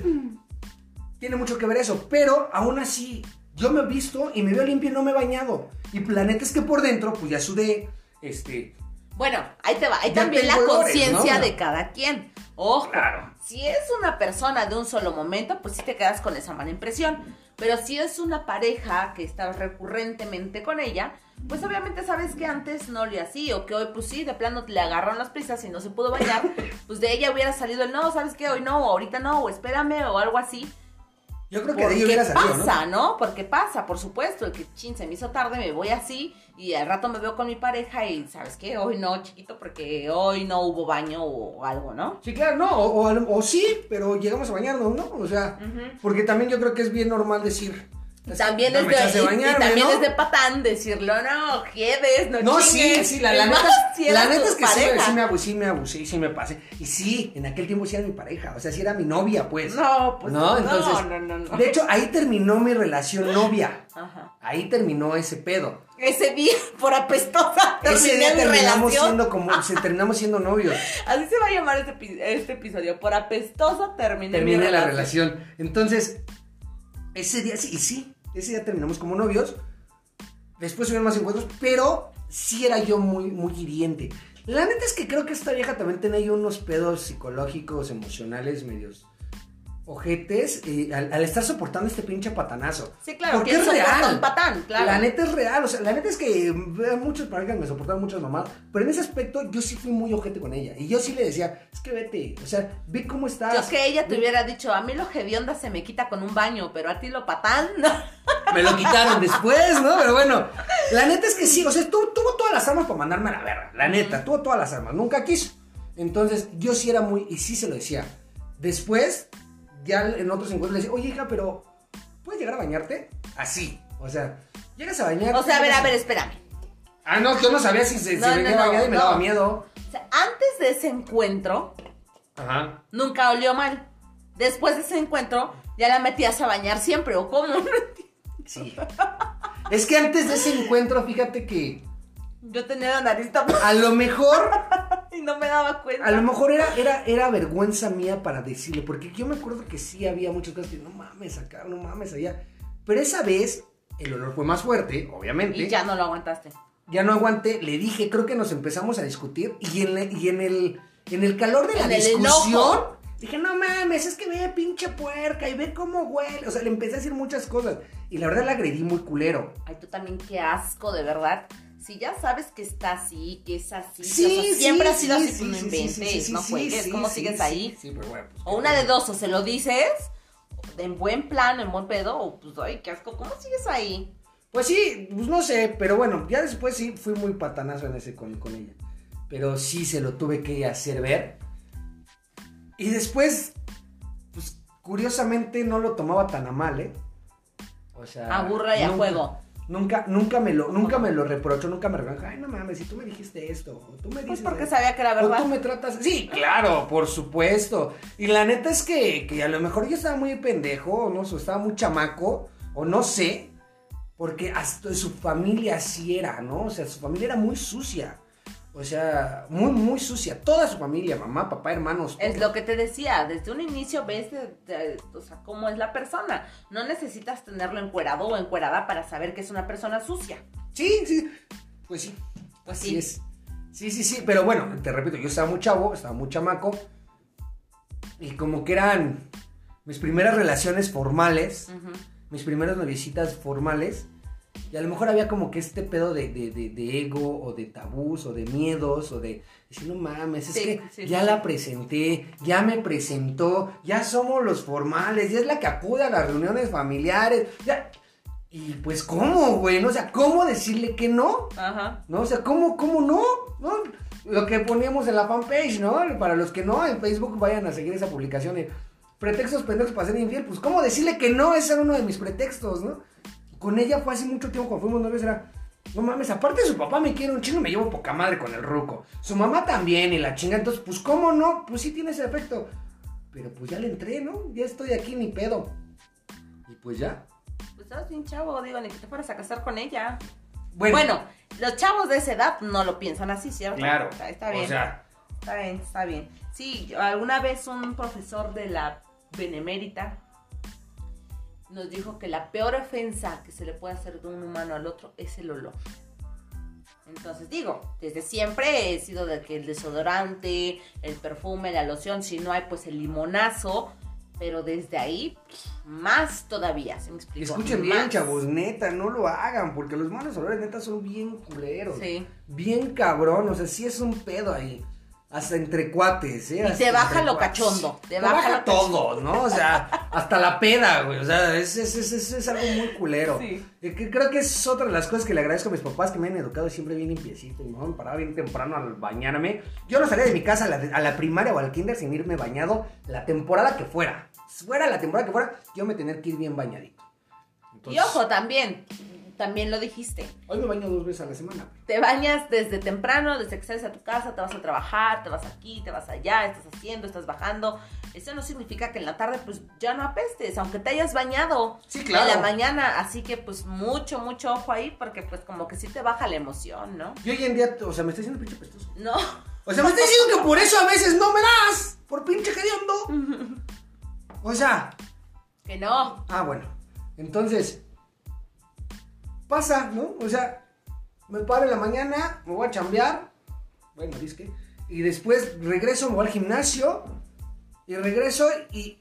tiene mucho que ver eso. Pero aún así, yo me he visto y me veo limpio y no me he bañado. Y la neta es que por dentro, pues ya sudé. Este. Bueno, ahí te va. Hay también la conciencia ¿no? de cada quien. Ojo, Claro. Si es una persona de un solo momento, pues sí te quedas con esa mala impresión. Pero si es una pareja que estás recurrentemente con ella, pues obviamente sabes que antes no le así, o que hoy pues sí, de plano le agarraron las prisas y no se pudo bañar, pues de ella hubiera salido el no, ¿sabes qué? Hoy no, o ahorita no, o espérame, o algo así. Yo creo que de ahí hubiera salido, pasa, ¿no? Porque pasa, por supuesto, el que chin se me hizo tarde, me voy así y al rato me veo con mi pareja y ¿sabes qué? Hoy no, chiquito, porque hoy no hubo baño o algo, ¿no? Sí, claro, no, o, o sí, pero llegamos a bañarnos, ¿no? O sea, porque también yo creo que es bien normal decir. También "No es de, y- y bañarme", también ¿no? es de patán decirlo, no, quedes, no No, sí, chingues". sí, la, la neta, si la neta es que sí, sí me abusé, sí me abusé, sí me pasé. Y sí, en aquel tiempo sí era mi pareja, o sea, sí era mi novia, pues. No, pues No, no, entonces, no, no, no. De hecho, ahí terminó mi relación novia. Ajá. Ahí terminó ese pedo. Ese día, por apestosa, Ese día mi terminamos relación. siendo como, se, terminamos siendo novios. Así se va a llamar este, este episodio. Por apestosa terminé mi Terminé la relación. relación. Entonces, ese día sí, y sí, ese día terminamos como novios. Después hubieron más encuentros, pero sí era yo muy, muy hiriente. La neta es que creo que esta vieja también tenía unos pedos psicológicos, emocionales, medios ojetes, eh, al, al estar soportando este pinche patanazo. Sí, claro, Porque ¿quién es real. un patán? Claro. La neta es real, o sea, la neta es que veo muchas parejas me soportaron muchas mamás, pero en ese aspecto yo sí fui muy ojete con ella. Y yo sí le decía, es que vete, o sea, ve cómo estás. Yo que ella te hubiera dicho, a mí lo hedionda se me quita con un baño, pero a ti lo patán, no. Me lo quitaron después, ¿no? Pero bueno, la neta es que sí, o sea, tu- tuvo todas las armas para mandarme a la verga, la neta, tuvo todas las armas, nunca quiso. Entonces, yo sí era muy, y sí se lo decía. Después, ya en otros encuentros le decía, oye, hija, pero, ¿puedes llegar a bañarte? Así, o sea, llegas a bañarte. O sea, a ver, a ver, espérame. Ah, no, yo no sabía si se, No, se no, venía no, bañada y me daba miedo. O sea, antes de ese encuentro, Ajá. nunca olió mal. Después de ese encuentro, ya la metías a bañar siempre, ¿o cómo? Sí. es que antes de ese encuentro, fíjate que Yo tenía la nariz tapada a lo mejor y no me daba cuenta. A lo mejor era, era, era vergüenza mía para decirle, porque yo me acuerdo que sí había muchas cosas que no mames acá, no mames allá. Pero esa vez el olor fue más fuerte, obviamente. Y ya no lo aguantaste. Ya no aguanté, le dije, creo que nos empezamos a discutir y en, la- y en, el, en el calor de la En discusión, enojo. dije, no mames, es que ve pinche puerca y ve cómo huele. O sea, le empecé a decir muchas cosas y la verdad la agredí muy culero. Ay, tú también, qué asco, de verdad. Si ya sabes que está así, que es así, Sí, o sea, sí, siempre ha sí, sido así, sí, no inventes, no juegues, ¿cómo sigues ahí? Sí, pero bueno. pues, O una de dos, o se lo dices en buen plan, en buen pedo, o pues, ay, qué asco, ¿cómo sigues ahí? Pues sí, pues no sé, pero bueno, ya después sí fui muy patanazo en ese con, con ella. pero sí se lo tuve que hacer ver. Y después, pues curiosamente no lo tomaba tan a mal, ¿eh? O sea, aburra y a juego. Nunca, nunca me lo, nunca me lo reprocho, nunca me regañó. Ay, no mames, si tú me dijiste esto, o tú me Pues porque sabía que era verdad. O tú me tratas. Sí, claro, por supuesto. Y la neta es que, que a lo mejor yo estaba muy pendejo, no sé, estaba muy chamaco, o no sé, porque hasta su familia así era, ¿no? O sea, su familia era muy sucia. O sea, muy, muy sucia. Toda su familia, mamá, papá, hermanos. Es lo que te decía, desde un inicio ves o sea, cómo es la persona. No necesitas tenerlo encuerado o encuerada para saber que es una persona sucia. Sí, sí. Pues sí. Pues sí. es. Sí, sí, sí. Pero bueno, te repito, yo estaba muy chavo, estaba muy chamaco. Y como que eran mis primeras relaciones formales, mis primeras noviecitas formales y a lo mejor había como que este pedo de, de, ego o de tabús o de miedos o de decir, no mames, es que ya la presenté, ya me presentó, ya somos los formales, ya es la que acude a las reuniones familiares, ya... Y pues, ¿cómo, güey? O sea, ¿cómo decirle que no? Ajá. ¿No? O sea, ¿cómo, cómo no? ¿No? Lo que poníamos en la fanpage, ¿no? Para los que no, en Facebook vayan a seguir esa publicación. Pretextos pendejos para ser infiel. Pues, ¿cómo decirle que no? Ese era uno de mis pretextos, ¿no? Con ella fue hace mucho tiempo cuando fuimos novios, era, no mames, aparte su papá me quiere un chingo, me llevo poca madre con el ruco. Su mamá también y la chinga, entonces, pues, ¿cómo no? Pues sí tiene ese efecto. Pero pues ya le entré, ¿no? Ya estoy aquí, ni pedo. Y pues ya. Pues estabas bien chavo, digo, ni que te fueras a casar con ella. Bueno, los chavos de esa edad no lo piensan así, ¿cierto? Claro. Está, bien. O sea. Está bien, está bien. Sí, alguna vez un profesor de la Benemérita nos dijo que la peor ofensa que se le puede hacer de un humano al otro es el olor. Entonces digo, desde siempre he sido de que el desodorante, el perfume, la loción, si no hay pues el limonazo, pero desde ahí más todavía, ¿se me explico? Escuchen bien, chavos, neta, no lo hagan, porque los malos olores neta son bien culeros. Sí. Bien cabrón, o sea, sí es un pedo ahí. Hasta entre cuates, ¿eh? y te baja lo cachondo. Te, baja, todo, ¿no? O sea, hasta la peda, güey. O sea, es, es, es, es algo muy culero. Sí. creo que es otra de las cosas que le agradezco a mis papás que me han educado siempre bien limpiecito. Y me paraba bien temprano al bañarme. Yo no salía de mi casa a la, a la, primaria o al kinder sin irme bañado la temporada que fuera. Fuera la temporada que fuera, yo me tenía que ir bien bañadito. y ojo, también, también lo dijiste. Hoy me baño dos veces a la semana. Te bañas desde temprano, desde que sales a tu casa, te vas a trabajar, te vas aquí, te vas allá, estás haciendo, estás bajando. Eso no significa que en la tarde pues ya no apestes, aunque te hayas bañado sí, claro. en la mañana. Así que pues mucho, mucho ojo ahí porque pues como que sí te baja la emoción, ¿no? Y hoy en día, o sea, me estoy diciendo pinche pestoso. No. O sea, me estás diciendo que por eso a veces no me das, por pinche hediondo. O sea. Que no. Ah, bueno. Entonces, pasa, ¿no? O sea, me paro en la mañana, me voy a chambear, bueno, disque, y después regreso, me voy al gimnasio, y regreso y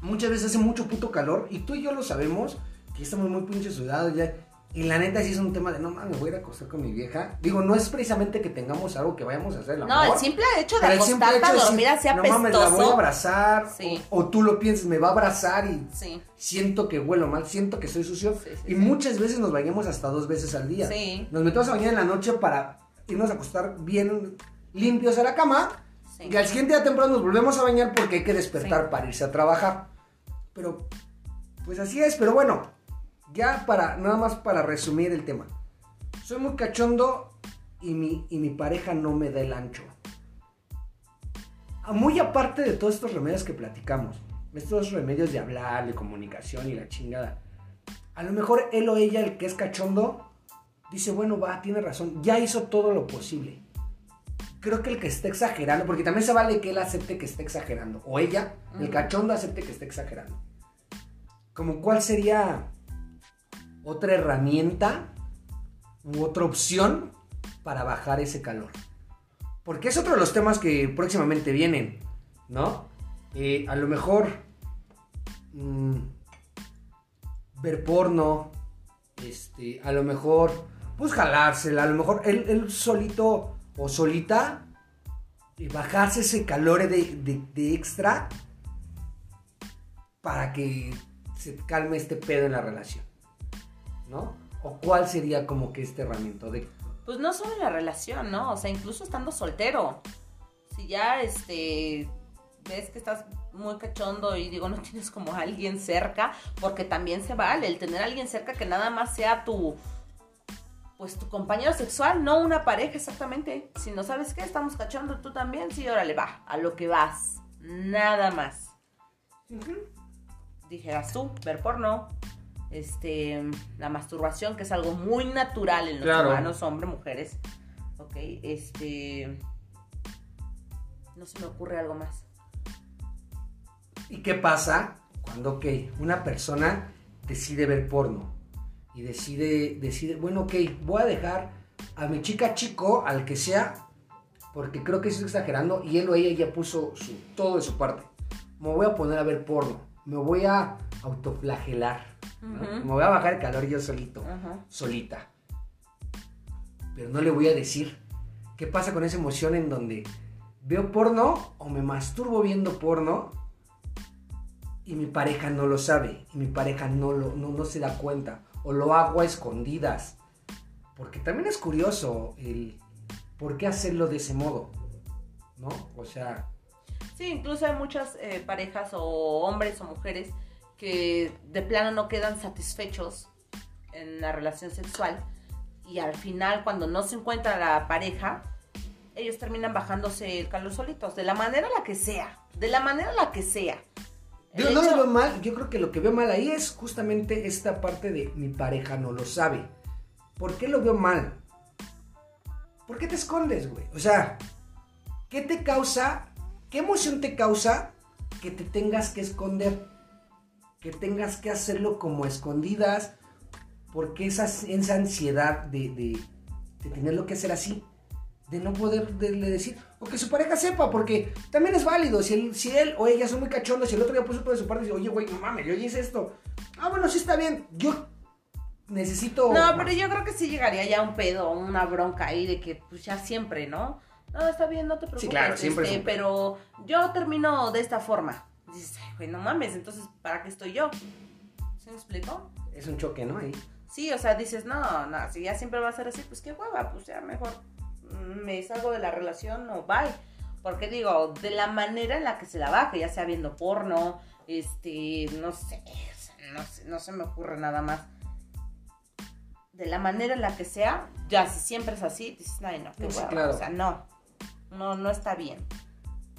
muchas veces hace mucho puto calor, y tú y yo lo sabemos, que estamos muy pinches sudados ya, y la neta sí es un tema de, no mames, voy a ir a acostar con mi vieja. Digo, no es precisamente que tengamos algo que vayamos a hacer. no, el simple hecho de acostarte a dormir así No mames, la voy a abrazar. O, tú lo piensas, me va a abrazar y siento que huelo mal, siento que soy sucio. y muchas veces nos bañamos hasta dos veces al día. Nos metemos a bañar en la noche para irnos a acostar bien limpios a la cama. Y al siguiente día temprano nos volvemos a bañar porque hay que despertar para irse a trabajar. Pero, pues así es, pero bueno, ya para, nada más para resumir el tema. Soy muy cachondo y mi, y mi pareja no me da el ancho. Ah, muy aparte de todos estos remedios que platicamos, estos remedios de hablar, de comunicación y la chingada. A lo mejor él o ella, el que es cachondo, dice, bueno, va, tiene razón, ya hizo todo lo posible. Creo que el que esté exagerando, porque también se vale que él acepte que esté exagerando, o ella, el cachondo acepte que esté exagerando. Como cuál sería otra herramienta u otra opción para bajar ese calor. Porque es otro de los temas que próximamente vienen, ¿no? Eh, a lo mejor mm, ver porno, este, a lo mejor, pues jalársela, a lo mejor él, solito o solita, y bajarse ese calor de extra para que se calme este pedo en la relación. ¿No? ¿O cuál sería como que este herramienta? De, pues no solo en la relación, ¿no? O sea, incluso estando soltero. Si ya, este, ves que estás muy cachondo y digo, no tienes como a alguien cerca, porque también se vale el tener a alguien cerca que nada más sea tu, pues tu compañero sexual, no una pareja exactamente. Si no sabes qué, estamos cachondo, tú también, sí, órale, va, a lo que vas, nada más. Dijeras tú, ver porno, este, la masturbación, que es algo muy natural en los Claro. humanos, hombres, mujeres. Ok, este. No se me ocurre algo más. ¿Y qué pasa cuando, ok, una persona decide ver porno? Y decide, decide, bueno, ok, voy a dejar a mi chica chico, al que sea, porque creo que estoy exagerando, y él o ella ya puso su- todo de su parte. Me voy a poner a ver porno, me voy a autoflagelar, ¿no? Me voy a bajar el calor yo solito, solita. Pero no le voy a decir qué pasa con esa emoción en donde veo porno o me masturbo viendo porno y mi pareja no lo sabe y mi pareja no, lo, no, no se da cuenta o lo hago a escondidas. Porque también es curioso el por qué hacerlo de ese modo, ¿no? O sea, Sí, incluso hay muchas eh, parejas o hombres o mujeres que de plano no quedan satisfechos en la relación sexual y al final cuando no se encuentra la pareja, ellos terminan bajándose el calor solitos, de la manera la que sea, de la manera la que sea. El Yo no hecho- lo veo mal, yo creo que lo que veo mal ahí es justamente esta parte de mi pareja no lo sabe. ¿Por qué lo veo mal? ¿Por qué te escondes, güey? O sea, ¿qué te causa, qué emoción te causa que te tengas que esconder? Que tengas que hacerlo como escondidas. Porque esa, esa ansiedad de, de, de tenerlo que hacer así, de no poder de- de decir, o que su pareja sepa, porque también es válido. Si él, si él o ella son muy cachondos, si el otro día puso de su parte y dice, oye, güey, no mames, yo hice esto. Ah, bueno, sí está bien. Yo necesito. No, pero yo creo que sí llegaría ya un pedo, una bronca ahí de que pues ya siempre, ¿no? No, está bien, no te preocupes. claro, siempre este, pero yo termino de esta forma. Dices, ay, güey, no mames, entonces, ¿para qué estoy yo? ¿Sí me explico? Es un choque, ¿no? Ahí. Sí, o sea, dices, no, no, si ya siempre va a ser así, pues qué hueva, pues ya mejor mm, me salgo de la relación o bye. Porque digo, de la manera en la que se la baje, ya sea viendo porno, este, no sé, no, sé, no se me ocurre nada más. De la manera en la que sea, ya si siempre es así, dices, ay, no, qué sí, hueva, claro. o sea, no, no, no está bien.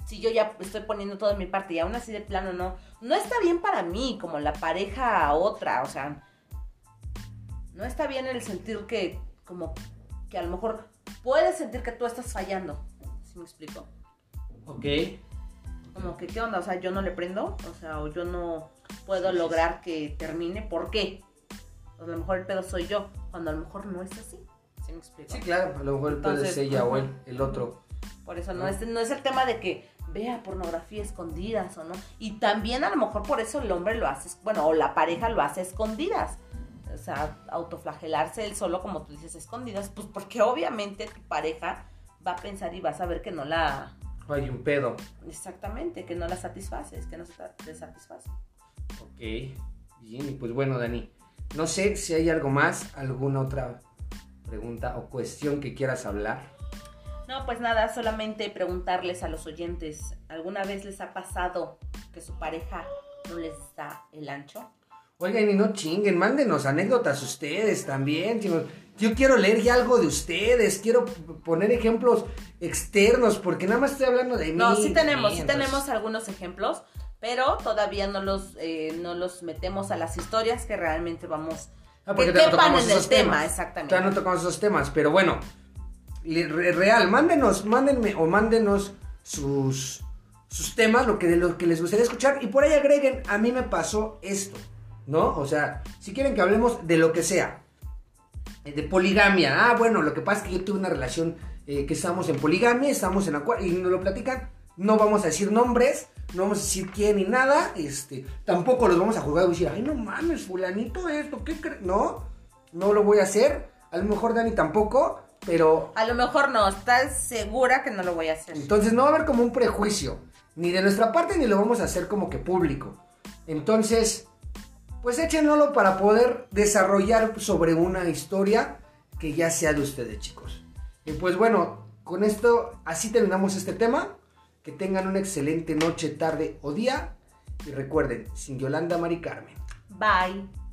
Si yo ya estoy poniendo todo de mi parte y aún así de plano no, no está bien para mí, como la pareja a otra, o sea, no está bien el sentir que, como, que a lo mejor puedes sentir que tú estás fallando. ¿Sí me explico? Ok. Como que, ¿qué onda? O sea, yo no le prendo, o sea, o yo no puedo lograr que termine. ¿Por qué? A lo mejor el pedo soy yo, cuando a lo mejor no es así. ¿Sí me explico? Sí, claro, a lo mejor el pedo es ella o él, el otro. Por eso no ¿no? es, no es el tema de que vea pornografía escondidas o no. Y también a lo mejor por eso el hombre lo hace, bueno, o la pareja lo hace escondidas. O sea, autoflagelarse él solo, como tú dices, escondidas, pues porque obviamente tu pareja va a pensar y va a saber que no la, Hay un pedo. exactamente, que no la satisfaces, que no te satisface. Ok. Bien, y pues bueno, Dani. No sé si hay algo más, alguna otra pregunta o cuestión que quieras hablar. No, pues nada, solamente preguntarles a los oyentes, ¿alguna vez les ha pasado que su pareja no les da el ancho? Oigan, y no chinguen, mándenos anécdotas ustedes también. no- Yo quiero leer ya algo de ustedes, quiero poner ejemplos externos, porque nada más estoy hablando de mí. No, sí tenemos, sí tenemos algunos ejemplos, pero todavía no los, eh, no los metemos a las historias que realmente vamos... Ah, porque que no quepan tocamos en el esos tema, exactamente. Todavía no tocamos esos temas, pero bueno, real, mándenos, mándenme o mándenos sus, sus temas, lo que, lo que les gustaría escuchar, y por ahí agreguen, a mí me pasó esto, ¿no? O sea, si quieren que hablemos de lo que sea, eh, de poligamia, ah, bueno, lo que pasa es que yo tuve una relación eh, que estamos en poligamia, estamos en acuerdo, y nos lo platican, no vamos a decir nombres, no vamos a decir quién ni nada, este, tampoco los vamos a juzgar y decir, ay, no mames, fulanito esto, ¿qué crees? No, no lo voy a hacer, a lo mejor Dani tampoco, pero A lo mejor no, estás segura que no lo voy a hacer. entonces no va a haber como un prejuicio, ni de nuestra parte ni lo vamos a hacer como que público. Entonces, pues échenlo para poder desarrollar sobre una historia que ya sea de ustedes, chicos. Y pues bueno, con esto así terminamos este tema. Que tengan una excelente noche, tarde o día. Y recuerden, sin Yolanda Mari Carmen. Bye.